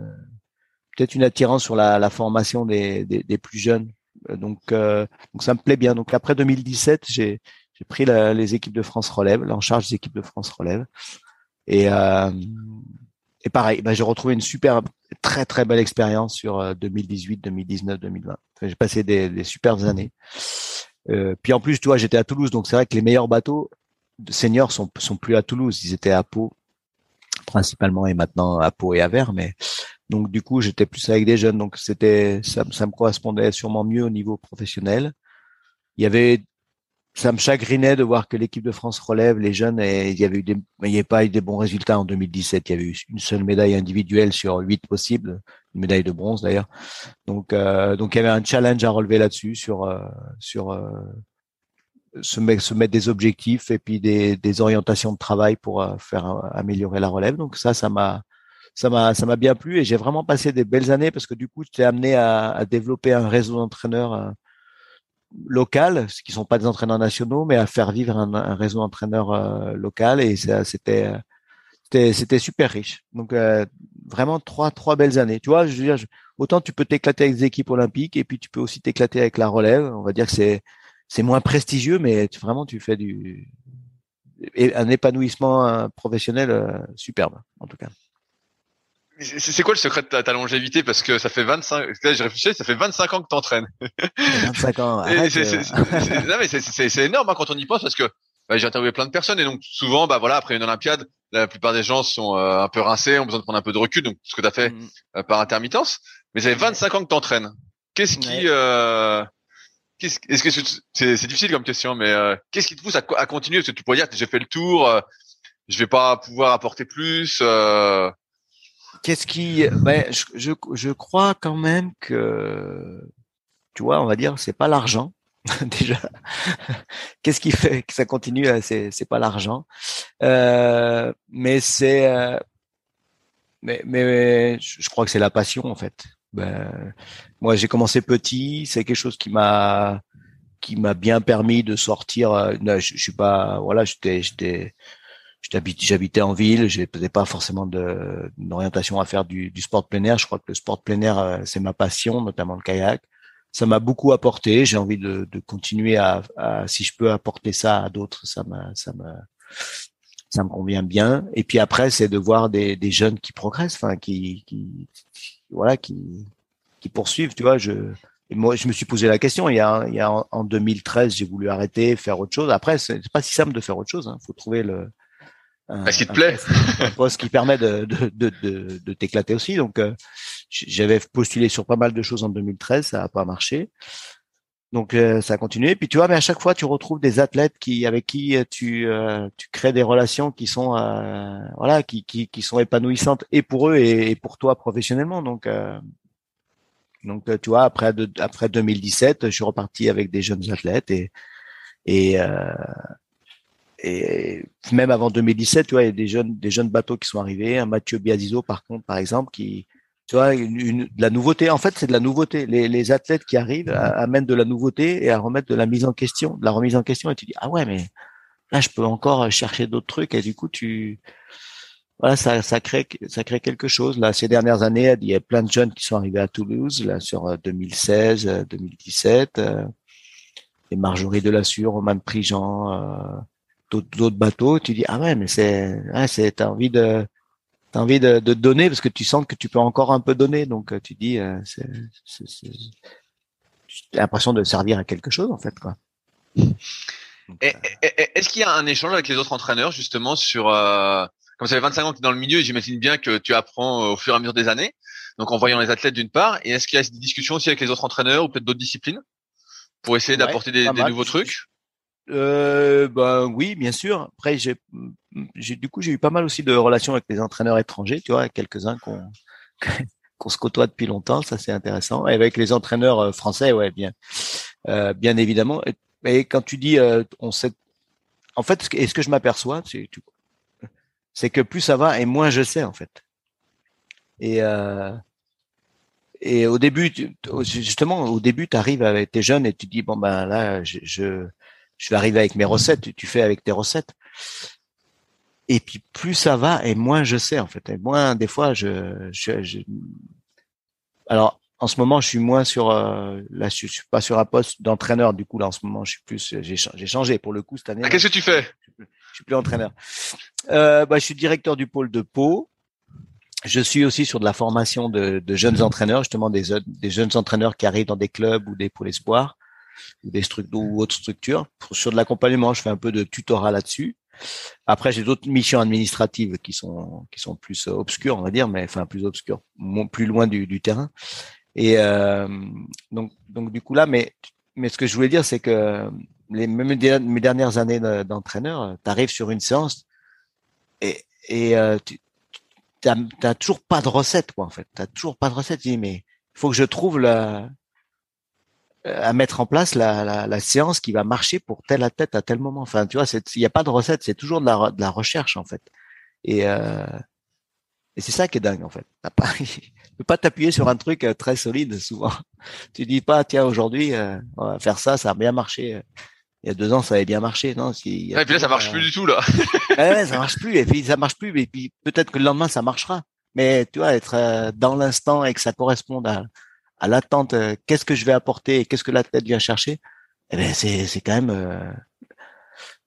peut-être une attirance sur la, la formation des, des, des, plus jeunes. Euh, donc, euh, donc ça me plaît bien. Donc après 2017, j'ai j'ai pris la, les équipes de France relève, en charge des équipes de France relève. Et euh, et pareil, bah, j'ai retrouvé une super, très très belle expérience sur 2018, 2019, 2020. j'ai passé des, des superbes années. Euh, puis en plus, tu vois, j'étais à Toulouse, donc c'est vrai que les meilleurs bateaux de seniors sont sont plus à Toulouse, ils étaient à Pau principalement et maintenant à Pau et à Vert, mais Donc du coup, j'étais plus avec des jeunes, donc c'était ça, me correspondait sûrement mieux au niveau professionnel. Il y avait ça me chagrinait de voir que l'équipe de France relève les jeunes et il y avait eu des, il n'y avait pas eu des bons résultats en 2017. Il y avait eu une seule médaille individuelle sur huit possibles, une médaille de bronze d'ailleurs. Donc, euh, donc il y avait un challenge à relever là-dessus sur euh, sur euh, se, mettre, se mettre des objectifs et puis des, des orientations de travail pour faire améliorer la relève. Donc ça, ça m'a ça m'a ça m'a bien plu et j'ai vraiment passé des belles années parce que du coup, j'étais amené à, à développer un réseau d'entraîneurs local, ce qui sont pas des entraîneurs nationaux, mais à faire vivre un, réseau d'entraîneurs euh, local et c'était c'était super riche. Donc euh, vraiment trois trois belles années. Tu vois, je veux dire, autant tu peux t'éclater avec des équipes olympiques et puis tu peux aussi t'éclater avec la relève. On va dire que c'est c'est moins prestigieux, mais vraiment tu fais du un épanouissement euh, professionnel superbe en tout cas. C'est quoi le secret de ta, longévité? Parce que ça fait 25, là je réfléchis, ça fait 25 ans que t'entraînes. 25 ans. c'est énorme hein, quand on y pense parce que bah, j'ai interviewé plein de personnes et donc souvent bah voilà après une Olympiade, la plupart des gens sont euh, un peu rincés, ont besoin de prendre un peu de recul donc ce que t'as fait mm. euh, par intermittence. Mais ça fait 25 ans que t'entraînes. Qu'est-ce qui euh, Qu'est-ce, est-ce que c'est, c'est difficile comme question, mais euh, qu'est-ce qui te pousse à, à continuer? Parce que tu pourrais dire, j'ai fait le tour, je vais pas pouvoir apporter plus. Euh, Qu'est-ce qui, ben, je, je, je, crois quand même que, tu vois, on va dire, c'est pas l'argent déjà. Qu'est-ce qui fait que ça continue C'est c'est pas l'argent, euh, mais c'est, euh, mais mais je crois que c'est la passion en fait. Ben, moi, j'ai commencé petit, c'est quelque chose qui m'a qui m'a bien permis de sortir. Euh, je, je suis pas, voilà, j'étais j'étais j'habitais en ville, je n'avais pas forcément d'orientation à faire du, du, sport plein air. Je crois que le sport plein air, euh, c'est ma passion, notamment le kayak. Ça m'a beaucoup apporté. J'ai envie de, de continuer à, à, si je peux apporter ça à d'autres, ça me, ça me, ça me convient bien. Et puis après, c'est de voir des, des jeunes qui progressent, enfin, qui, qui, voilà, qui, qui poursuivent. Tu vois, je, moi, je me suis posé la question. Il y a, il y a en, 2013, j'ai voulu arrêter, faire autre chose. Après, c'est pas si simple de faire autre chose. Il hein. faut trouver le, est-ce qu'il te plaît Un poste qui permet de, de, de, de, de t'éclater aussi. Donc, euh, j'avais postulé sur pas mal de choses en 2013, ça n'a pas marché. Donc, euh, ça a continué. Puis tu vois, mais à chaque fois, tu retrouves des athlètes qui, avec qui euh, tu, tu crées des relations qui sont, voilà, qui, qui, qui, sont épanouissantes et pour eux et, pour toi professionnellement. Donc, donc, tu vois, après, après 2017, je suis reparti avec des jeunes athlètes et et et même avant 2017, tu vois, il y a des jeunes, des jeunes bateaux qui sont arrivés. Un Mathieu Biazizo, par contre, par exemple, qui, tu vois, une, de la nouveauté. En fait, c'est de la nouveauté. Les, les athlètes qui arrivent amènent de la nouveauté et à remettre de la mise en question, de la remise en question. Et tu dis, ah ouais, mais là, je peux encore chercher d'autres trucs. Et du coup, tu, voilà, ça, ça crée, ça crée quelque chose. Là, ces dernières années, il y a plein de jeunes qui sont arrivés à Toulouse, là, sur 2016, 2017. Euh, euh, et Marjorie Delassure, Roman Prigent, euh, d'autres bateaux, tu dis ah ouais mais c'est ouais, c'est t'as envie de t'as envie de, de, donner parce que tu sens que tu peux encore un peu donner donc euh, tu dis euh, c'est l'impression de servir à quelque chose en fait quoi. Euh, est-ce qu'il y a un échange avec les autres entraîneurs justement sur euh, comme ça fait 25 ans que tu es dans le milieu, j'imagine bien que tu apprends au fur et à mesure des années. Donc en voyant les athlètes d'une part, et est-ce qu'il y a des discussions aussi avec les autres entraîneurs ou peut-être d'autres disciplines pour essayer d'apporter des, des nouveaux trucs? Euh, ben oui, bien sûr. Après, j'ai, du coup, j'ai eu pas mal aussi de relations avec les entraîneurs étrangers, tu vois, quelques-uns qu'on qu'on se côtoie depuis longtemps, ça c'est intéressant. Et avec les entraîneurs euh, français, ouais, bien, euh, bien évidemment. Et, quand tu dis, euh, on sait, en fait, que, ce que je m'aperçois, c'est, c'est que plus ça va et moins je sais en fait. Et euh, et au début, justement, au début, tu arrives avec tes jeunes et tu dis bon ben là, je, je je vais arriver avec mes recettes, tu fais avec tes recettes. Et puis plus ça va, et moins je sais en fait, et moins des fois je, je, alors en ce moment je suis moins sur euh, là je suis pas sur un poste d'entraîneur du coup là en ce moment je suis plus j'ai j'ai changé pour le coup cette année. Ah, qu'est-ce que tu fais? Je suis plus entraîneur. Euh, bah, je suis directeur du pôle de Pau. Je suis aussi sur de la formation de, de jeunes entraîneurs, justement des, des jeunes entraîneurs qui arrivent dans des clubs ou des pôles espoirs ou des structures ou autres structures. sur de l'accompagnement, je fais un peu de tutorat là-dessus. Après, j'ai d'autres missions administratives qui sont qui sont plus obscures, on va dire, mais enfin plus obscures, plus loin du, du terrain. Et euh, donc donc du coup là, mais mais ce que je voulais dire, c'est que les même mes dernières années d'entraîneur, tu arrives sur une séance et et euh, tu t'as toujours pas de recette quoi en fait. T'as toujours pas de recette. Tu dis mais il faut que je trouve la à mettre en place la, la, la, séance qui va marcher pour telle à tête à tel moment. Enfin, tu vois, il n'y a pas de recette, c'est toujours de la, de la recherche en fait. Et, euh, et c'est ça qui est dingue en fait. T'as pas, tu peux pas t'appuyer sur un truc euh, très solide souvent. Tu dis pas, tiens, aujourd'hui, euh, on va faire ça, ça a bien marché. Il y a deux ans, ça avait bien marché, non si, Et puis là, ça marche plus du tout là. ouais, ça marche plus. Et puis ça marche plus. Et puis peut-être que le lendemain, ça marchera. Mais tu vois, être dans l'instant et que ça corresponde à, à l'attente, euh, qu'est-ce que je vais apporter et qu'est-ce que la tête vient chercher, eh ben c'est c'est quand même euh,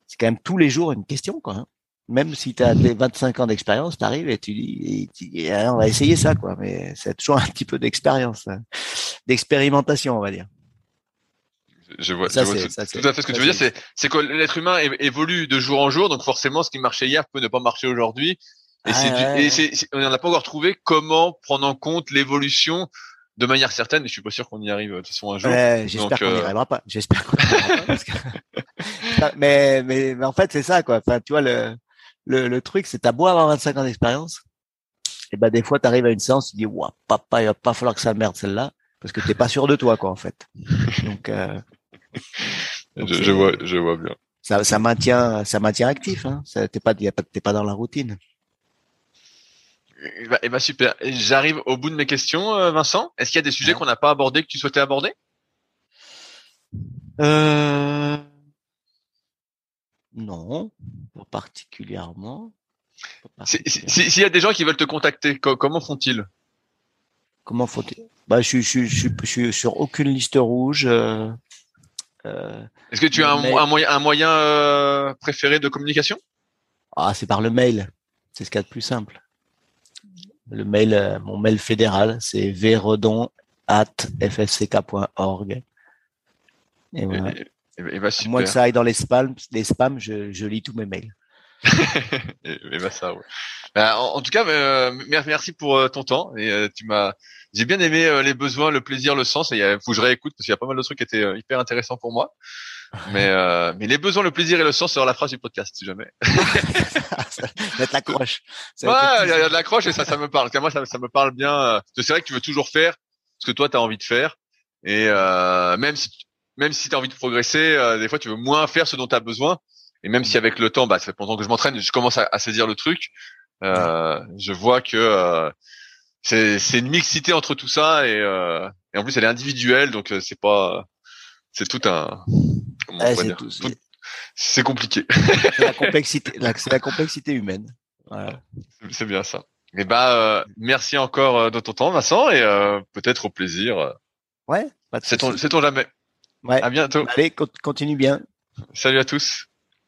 c'est quand même tous les jours une question quoi. Hein. Même si tu as les 25 ans d'expérience, tu arrives et tu dis eh, on va essayer ça quoi, mais c'est toujours un petit peu d'expérience, hein. d'expérimentation on va dire. Je vois, ça, je vois tout, à fait ce que tu veux dire. C'est, c'est que l'être humain évolue de jour en jour, donc forcément, ce qui marchait hier peut ne pas marcher aujourd'hui. Et, ah, c'est, on n'en a pas encore trouvé comment prendre en compte l'évolution de manière certaine, et je suis pas sûr qu'on y arrive de toute façon un jour. j'espère qu'on n'y euh, arrivera pas. J'espère qu'on n'y arrivera pas. mais, mais, mais, en fait, c'est ça, quoi. Enfin, tu vois, le, le, le truc, c'est t'as beau avoir 25 ans d'expérience, et ben des fois, tu arrives à une séance, tu dis, waouh, papa, il va pas falloir que ça merde celle-là, parce que t'es pas sûr de toi, quoi, en fait. Donc, euh, je, je, vois, je vois bien. Ça, ça maintient, ça maintient actif. Hein. T'es pas, t'es pas dans la routine. Eh ben, eh ben, super. J'arrive au bout de mes questions, euh, Vincent. Est-ce qu'il y a des sujets qu'on n'a pas abordés que tu souhaitais aborder? Euh... Non, pas particulièrement. S'il y a des gens qui veulent te contacter, comment font-ils? Comment font-ils? Bah, je, je, je, je, suis sur aucune liste rouge. Euh, euh, Est-ce que tu as un, moyen, un moyen euh, préféré de communication? Ah, c'est par le mail. C'est ce qu'il y a de plus simple le mail, euh, mon mail fédéral, c'est vredon at fsck.org. Et bah, Moi que ça aille dans les spams, les spams, je, je lis tous mes mails. et, bah ça, ouais. Bah, en, tout cas, euh, merci pour euh, ton temps. Et euh, tu m'as, j'ai bien aimé les besoins, le plaisir, le sens. Et il faut que je réécoute parce qu'il y a pas mal de trucs qui étaient hyper intéressants pour moi. Mais, mais les besoins, le plaisir et le sens sera la phrase du podcast, si jamais. Mettre l'accroche. Ouais, il y, a de l'accroche et ça, ça me parle. Moi, ça, ça me parle bien. C'est vrai que tu veux toujours faire ce que toi, tu as envie de faire. Et même si même si tu as envie de progresser, des fois, tu veux moins faire ce dont tu as besoin. Et même si avec le temps, bah, ça fait pendant que je m'entraîne, je commence à, à, saisir le truc. Euh, je vois que euh, c'est une mixité entre tout ça et, et en plus, elle est individuelle, donc c'est pas c'est tout un c'est compliqué. c'est la complexité, c'est la complexité humaine. C'est bien ça. Et eh bah, euh, merci encore euh, de ton temps, Vincent, et euh, peut-être au plaisir. Ouais. C'est ton, c'est ton jamais. Ouais. À bientôt. Allez, continue bien. Salut à tous.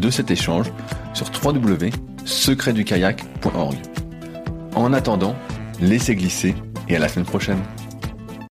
de cet échange sur www.secretdukayak.org. En attendant, laissez glisser et à la semaine prochaine.